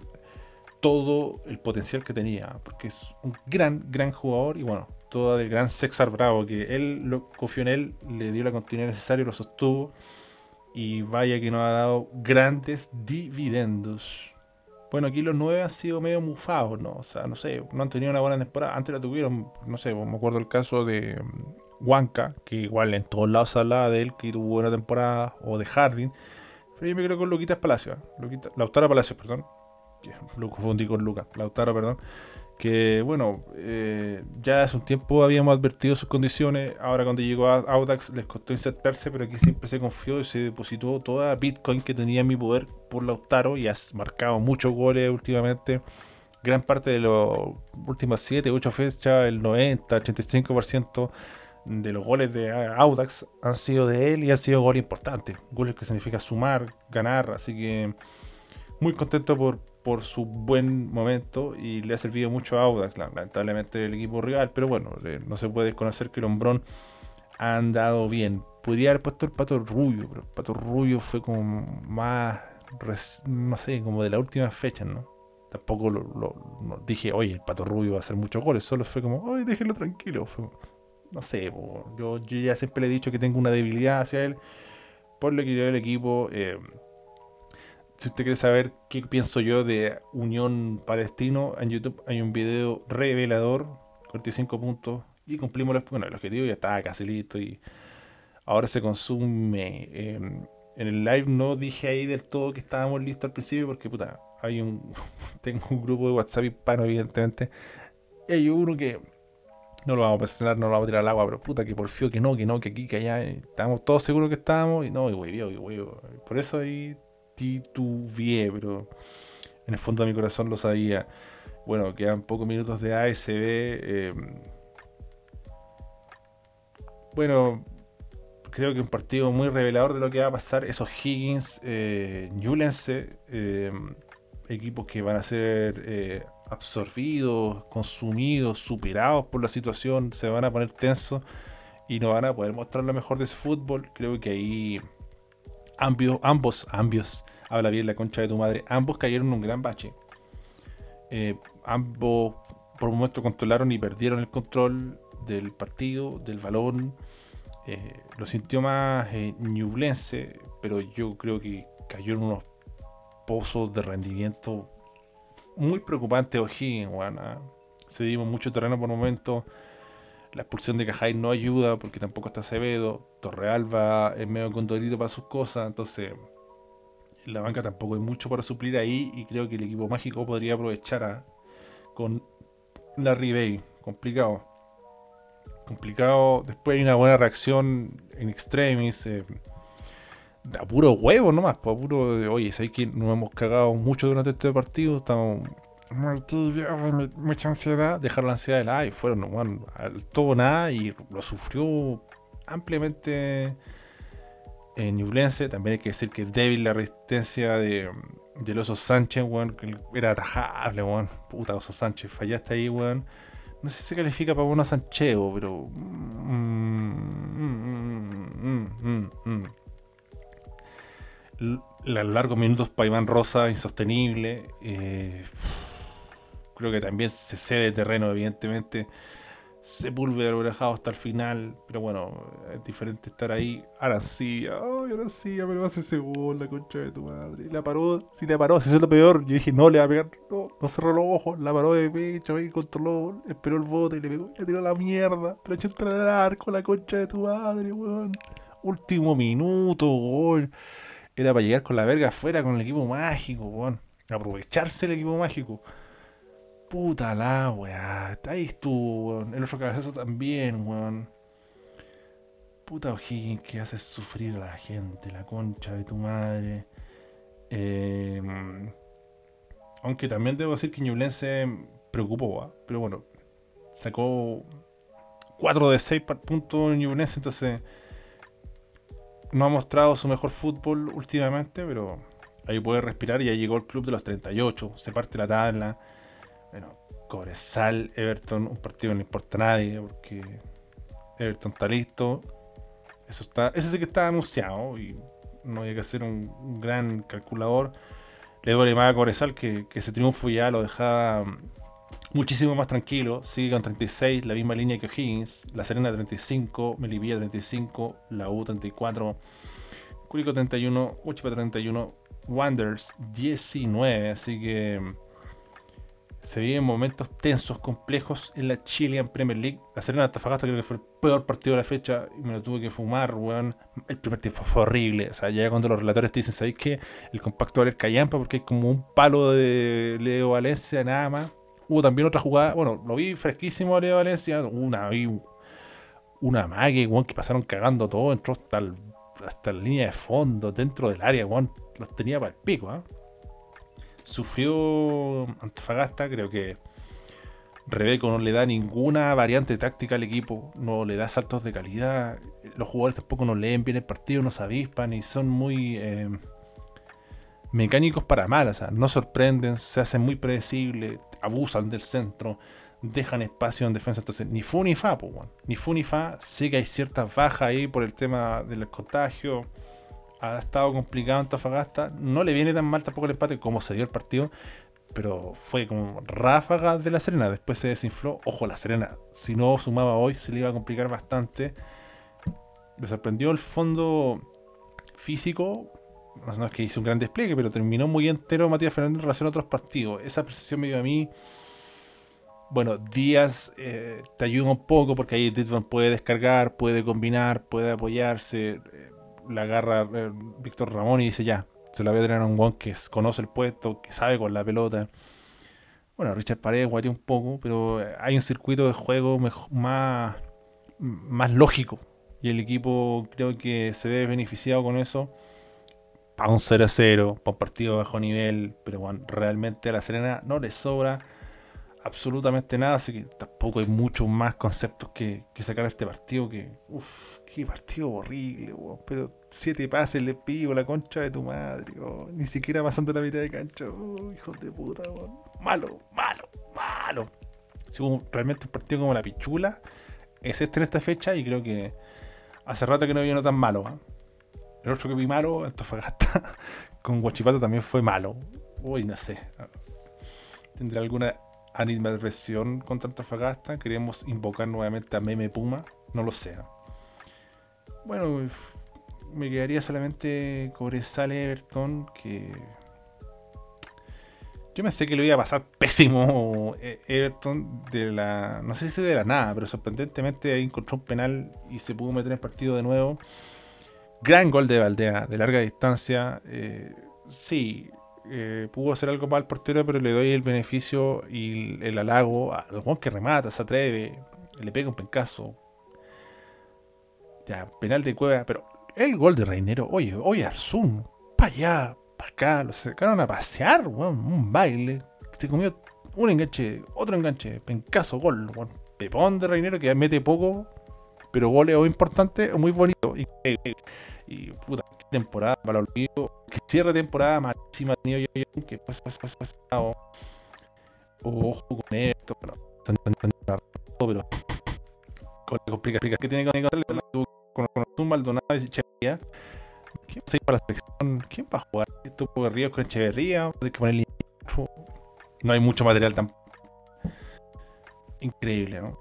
todo el potencial que tenía, porque es un gran, gran jugador y bueno, todo el gran Sexar Bravo, que él lo confió en él, le dio la continuidad necesaria, lo sostuvo y vaya que nos ha dado grandes dividendos. Bueno, aquí los nueve han sido medio mufados, ¿no? O sea, no sé, no han tenido una buena temporada. Antes la tuvieron, no sé, me acuerdo el caso de Huanca, que igual en todos lados se hablaba de él, que tuvo buena temporada, o de Harding. Pero yo me creo con Luquitas Palacio, ¿eh? Lautaro Palacios, perdón. [LAUGHS] lo confundí con Lucas, Lautaro, perdón, que bueno, eh, ya hace un tiempo habíamos advertido sus condiciones, ahora cuando llegó a Audax les costó insertarse, pero aquí siempre se confió y se depositó toda Bitcoin que tenía en mi poder por Lautaro y ha marcado muchos goles últimamente. Gran parte de las últimas 7, 8 fechas, el 90, 85% de los goles de Audax han sido de él y han sido goles importantes. Goles que significa sumar, ganar, así que muy contento por, por su buen momento y le ha servido mucho a Audax, lamentablemente el equipo rival, pero bueno, no se puede desconocer que el hombrón ha andado bien. Podría haber puesto el pato rubio, pero el pato rubio fue como más, no sé, como de la última fecha, ¿no? Tampoco lo, dije, oye, el pato rubio va a hacer muchos goles, solo fue como, oye, déjenlo tranquilo. No sé, yo, ya siempre le he dicho que tengo una debilidad hacia él, por lo que yo el equipo. Eh, si usted quiere saber qué pienso yo de Unión Palestino, en YouTube hay un video revelador, 45 puntos, y cumplimos bueno, el objetivo, ya estaba casi listo y ahora se consume. Em, en el live no dije ahí del todo que estábamos listos al principio porque puta, hay un [LAUGHS] tengo un grupo de WhatsApp hispano evidentemente. Y hay uno que no lo vamos a presionar, no lo vamos a tirar al agua, pero puta que porfió que no, que no, que aquí, que allá. Estábamos todos seguros que estábamos y no, y güey, y güey. Por eso ahí titubeé, pero en el fondo de mi corazón lo sabía. Bueno, quedan pocos minutos de ASB. Em, bueno, creo que un partido muy revelador de lo que va a pasar. Esos Higgins, eh, em, equipos que van a ser eh, absorbidos, consumidos, superados por la situación, se van a poner tensos y no van a poder mostrar lo mejor de ese fútbol. Creo que ahí ambos, ambos, ambos, habla bien la concha de tu madre, ambos cayeron en un gran bache. Eh, ambos por un momento controlaron y perdieron el control del partido, del balón. Eh, lo sintió más eh, pero yo creo que cayó en unos pozos de rendimiento muy preocupantes O'Higgins, bueno, Cedimos mucho terreno por momento la expulsión de Cajay no ayuda porque tampoco está Acevedo. Torrealba es medio condorito para sus cosas. Entonces, en la banca tampoco hay mucho para suplir ahí. Y creo que el equipo mágico podría aprovechar a, con la Bay. Complicado. Complicado. Después hay una buena reacción en extremis. Eh, a puro huevo nomás. Pues, a puro oye, sé que nos hemos cagado mucho durante este partido. Estamos mucha ansiedad, dejar la ansiedad de lado y fueron bueno, al todo nada y lo sufrió ampliamente en Ñublense. También hay que decir que débil la resistencia de, del Oso Sánchez, que era atajable, bueno. puta Oso Sánchez, fallaste ahí, weón. No sé si se califica para bueno Sancheo, pero. Mm, los largos minutos para Iván Rosa, insostenible. Eh, creo que también se cede terreno, evidentemente. Sepúlveda orejado hasta el final, pero bueno, es diferente estar ahí. Arancilla, ay, Arancilla, pero hace ese la concha de tu madre. La paró, si la paró, si es lo peor. Yo dije, no le va a pegar, no, no cerró los ojos, la paró de pecho, ahí controló, esperó el bote y le pegó, le tiró la mierda. Pero echó al arco, la concha de tu madre, weón. Último minuto, gol. Era para llegar con la verga afuera con el equipo mágico, weón. Aprovecharse el equipo mágico. Puta la weá. Ahí estuvo, weón. El otro cabezazo también, weón. Puta O'Higgins que hace sufrir a la gente, la concha de tu madre. Em, aunque también debo decir que Ñublense preocupó, pero bueno, sacó 4 de 6 puntos Ñublense, entonces no ha mostrado su mejor fútbol últimamente, pero ahí puede respirar y ya llegó el club de los 38, se parte la tabla. Bueno, Cobresal, Everton, un partido que no importa a nadie porque Everton está listo. Eso está, ese sí que está anunciado y no hay que hacer un, gran calculador. Le duele más a Cobresal que, que ese triunfo ya lo deja muchísimo más tranquilo. Sigue con 36, la misma línea que Higgins. La Serena 35, Melivilla 35, la U 34, Curico 31, Uchipa 31, Wonders 19. Así que se viven momentos tensos, complejos en la Chilean Premier League. La Serena Antofagasta creo que fue el peor partido de la fecha y me lo tuve que fumar, weón. El primer tiempo fue horrible. O sea, ya cuando los relatores te dicen, ¿sabéis qué? El compacto va a callampa porque hay como un palo de Leo Valencia, nada más. Hubo también otra jugada, bueno, lo vi fresquísimo Leo Valencia. Una, una mague, weón, que pasaron cagando todo, entró hasta, hasta la línea de fondo, dentro del área, weón. Los tenía para el pico, ¿eh? sufrió Antofagasta, creo que Rebeco no le da ninguna variante táctica al equipo, no le da saltos de calidad, los jugadores tampoco no leen bien el partido, no se avispan y son muy eh, mecánicos para mal, o sea, no sorprenden, se hacen muy predecibles, abusan del centro, dejan espacio en defensa, entonces ni fu ni fa, ni fu ni fa, sé que hay ciertas bajas ahí por el tema del contagio, ha estado complicado en Antofagasta. No le viene tan mal tampoco el empate como se dio el partido. Pero fue como ráfaga de la Serena. Después se desinfló. Ojo, la Serena, si no sumaba hoy, se le iba a complicar bastante. Me sorprendió el fondo físico. No es que hizo un gran despliegue, pero terminó muy entero Matías Fernández en relación a otros partidos. Esa percepción me dio a mí. Bueno, Díaz eh, te ayuda un poco porque ahí Ditman puede descargar, puede combinar, puede apoyarse. Eh, la agarra eh, Víctor Ramón y dice ya, se la voy a tener a un guan que conoce el puesto, que sabe con la pelota. Bueno, Richard Paredes guateó un poco, pero hay un circuito de juego más, más lógico. Y el equipo creo que se ve beneficiado con eso. Para un 0-0, para un partido bajo nivel. Pero bueno, realmente a la Serena no le sobra absolutamente nada, así que tampoco hay muchos más conceptos que, sacar de este partido que, uff, qué partido horrible, pero siete pases le pido la concha de tu madre, ni siquiera pasando la mitad de cancha, oh, hijos de puta, malo, malo, malo. Según realmente un partido como la pichula, es este en esta fecha y creo que hace rato que no vi uno tan malo. El otro que vi malo, Antofagasta, [LAUGHS] con Guachipato también fue malo. Uy, no sé. Tendrá alguna animadversión contra Antofagasta. Queremos invocar nuevamente a Meme Puma. No lo sé. Bueno, me quedaría solamente Cobresal Everton. Que. Yo me sé que lo iba a pasar pésimo eh, Everton de la. No sé si de la nada, pero sorprendentemente encontró un penal y se pudo meter en el partido de nuevo. Gran gol de Valdea, de larga distancia. Eh, sí, eh, pudo hacer algo mal portero, pero le doy el beneficio y el halago al Juan que remata, se atreve, le pega un pencazo. Ya, penal de cueva, pero el gol de Reinero, oye, oye, Arzún, para allá, para acá, lo sacaron a pasear, un baile, se comió un enganche, otro enganche, pencazo, gol, pepón de Reinero que mete poco, pero gol o importante, muy bonito. Y, y puta, temporada para el olvido. Que cierre temporada máxima tenido yo que pues, pues, pues, pues ojo con esto, pero pero con la complicación que tiene con con, con un Maldonado y Echeverría. ¿Quién va a para la selección? ¿Quién va a jugar? De Ríos con Echeverría, hay que ponerle no hay mucho material tampoco. Increíble, ¿no?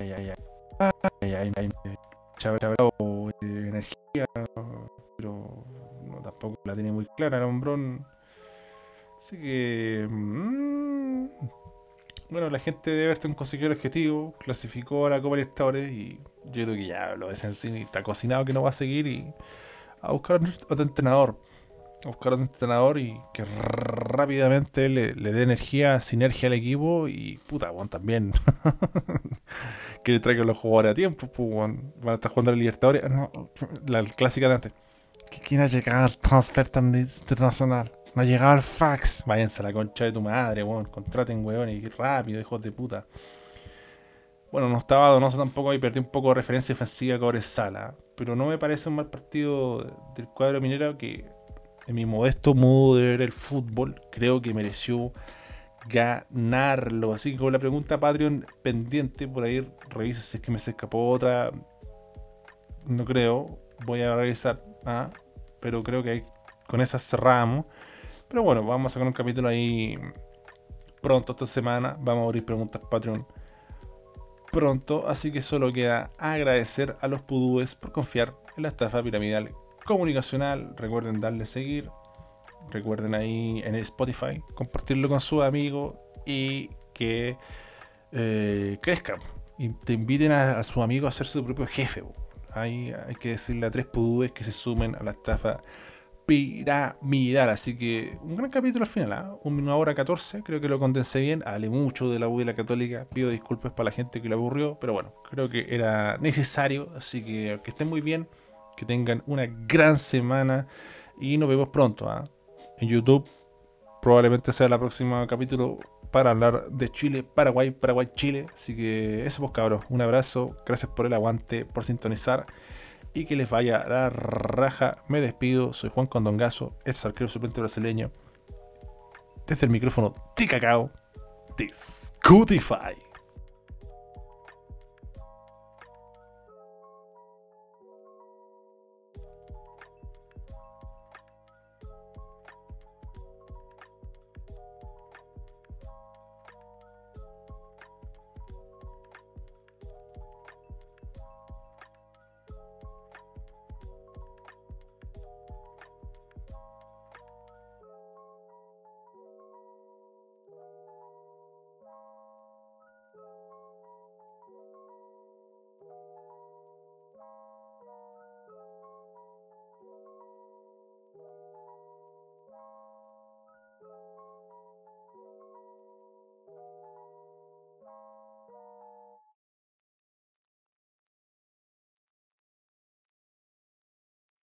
Ay, ay, ay, ay, ay, energía, pero no, tampoco la tiene muy clara el hombrón. Así que. Mmm, bueno, la gente de Everton consiguió el objetivo, clasificó a la Copa Libertadores y yo creo que ya lo de Sensini está cocinado que no va a seguir y a buscar otro entrenador buscar un entrenador y que rápidamente le, dé energía, sinergia al equipo y puta, bueno, también [LAUGHS] que le traiga los jugadores a tiempo, pues, van a estar jugando la Libertadores, la clásica de antes. ¿Quién ha llegado al transfer tan internacional? No ha llegado el fax. Váyanse a la concha de tu madre, weón. Contraten, weón, y rápido, hijos de puta. Bueno, no estaba Donoso tampoco y perdí un poco de referencia ofensiva con Sala. Pero no me parece un mal partido del cuadro minero que en mi modesto modo de ver el fútbol, creo que mereció ganarlo. Así que con la pregunta Patreon pendiente, por ahí revisa si es que me se escapó otra. No creo, voy a revisar. ¿ah? Pero creo que con esa cerramos. Pero bueno, vamos a sacar un capítulo ahí pronto esta semana. Vamos a abrir preguntas Patreon pronto. Así que solo queda agradecer a los pudúes por confiar en la estafa piramidal comunicacional. Recuerden darle seguir. Recuerden ahí en Spotify compartirlo con sus amigos y que eh, crezcan. Y te inviten a, a sus amigos a ser su propio jefe. Ahí hay que decirle a tres pudúes que se sumen a la estafa piramidal. Así que un gran capítulo al final, ¿ah? una hora 14, creo que lo condensé bien. Hablé mucho de la U de la Católica. Pido disculpas para la gente que lo aburrió, pero bueno, creo que era necesario. Así que que estén muy bien, que tengan una gran semana y nos vemos pronto ¿ah? en YouTube. Probablemente sea el próximo capítulo para hablar de Chile, Paraguay, Paraguay, Chile. Así que eso pues cabros, un abrazo, gracias por el aguante, por sintonizar y que les vaya la raja. Me despido, soy Juan Condongazo, es arquero suplente brasileño. Desde el micrófono de Cacao, de Scutify.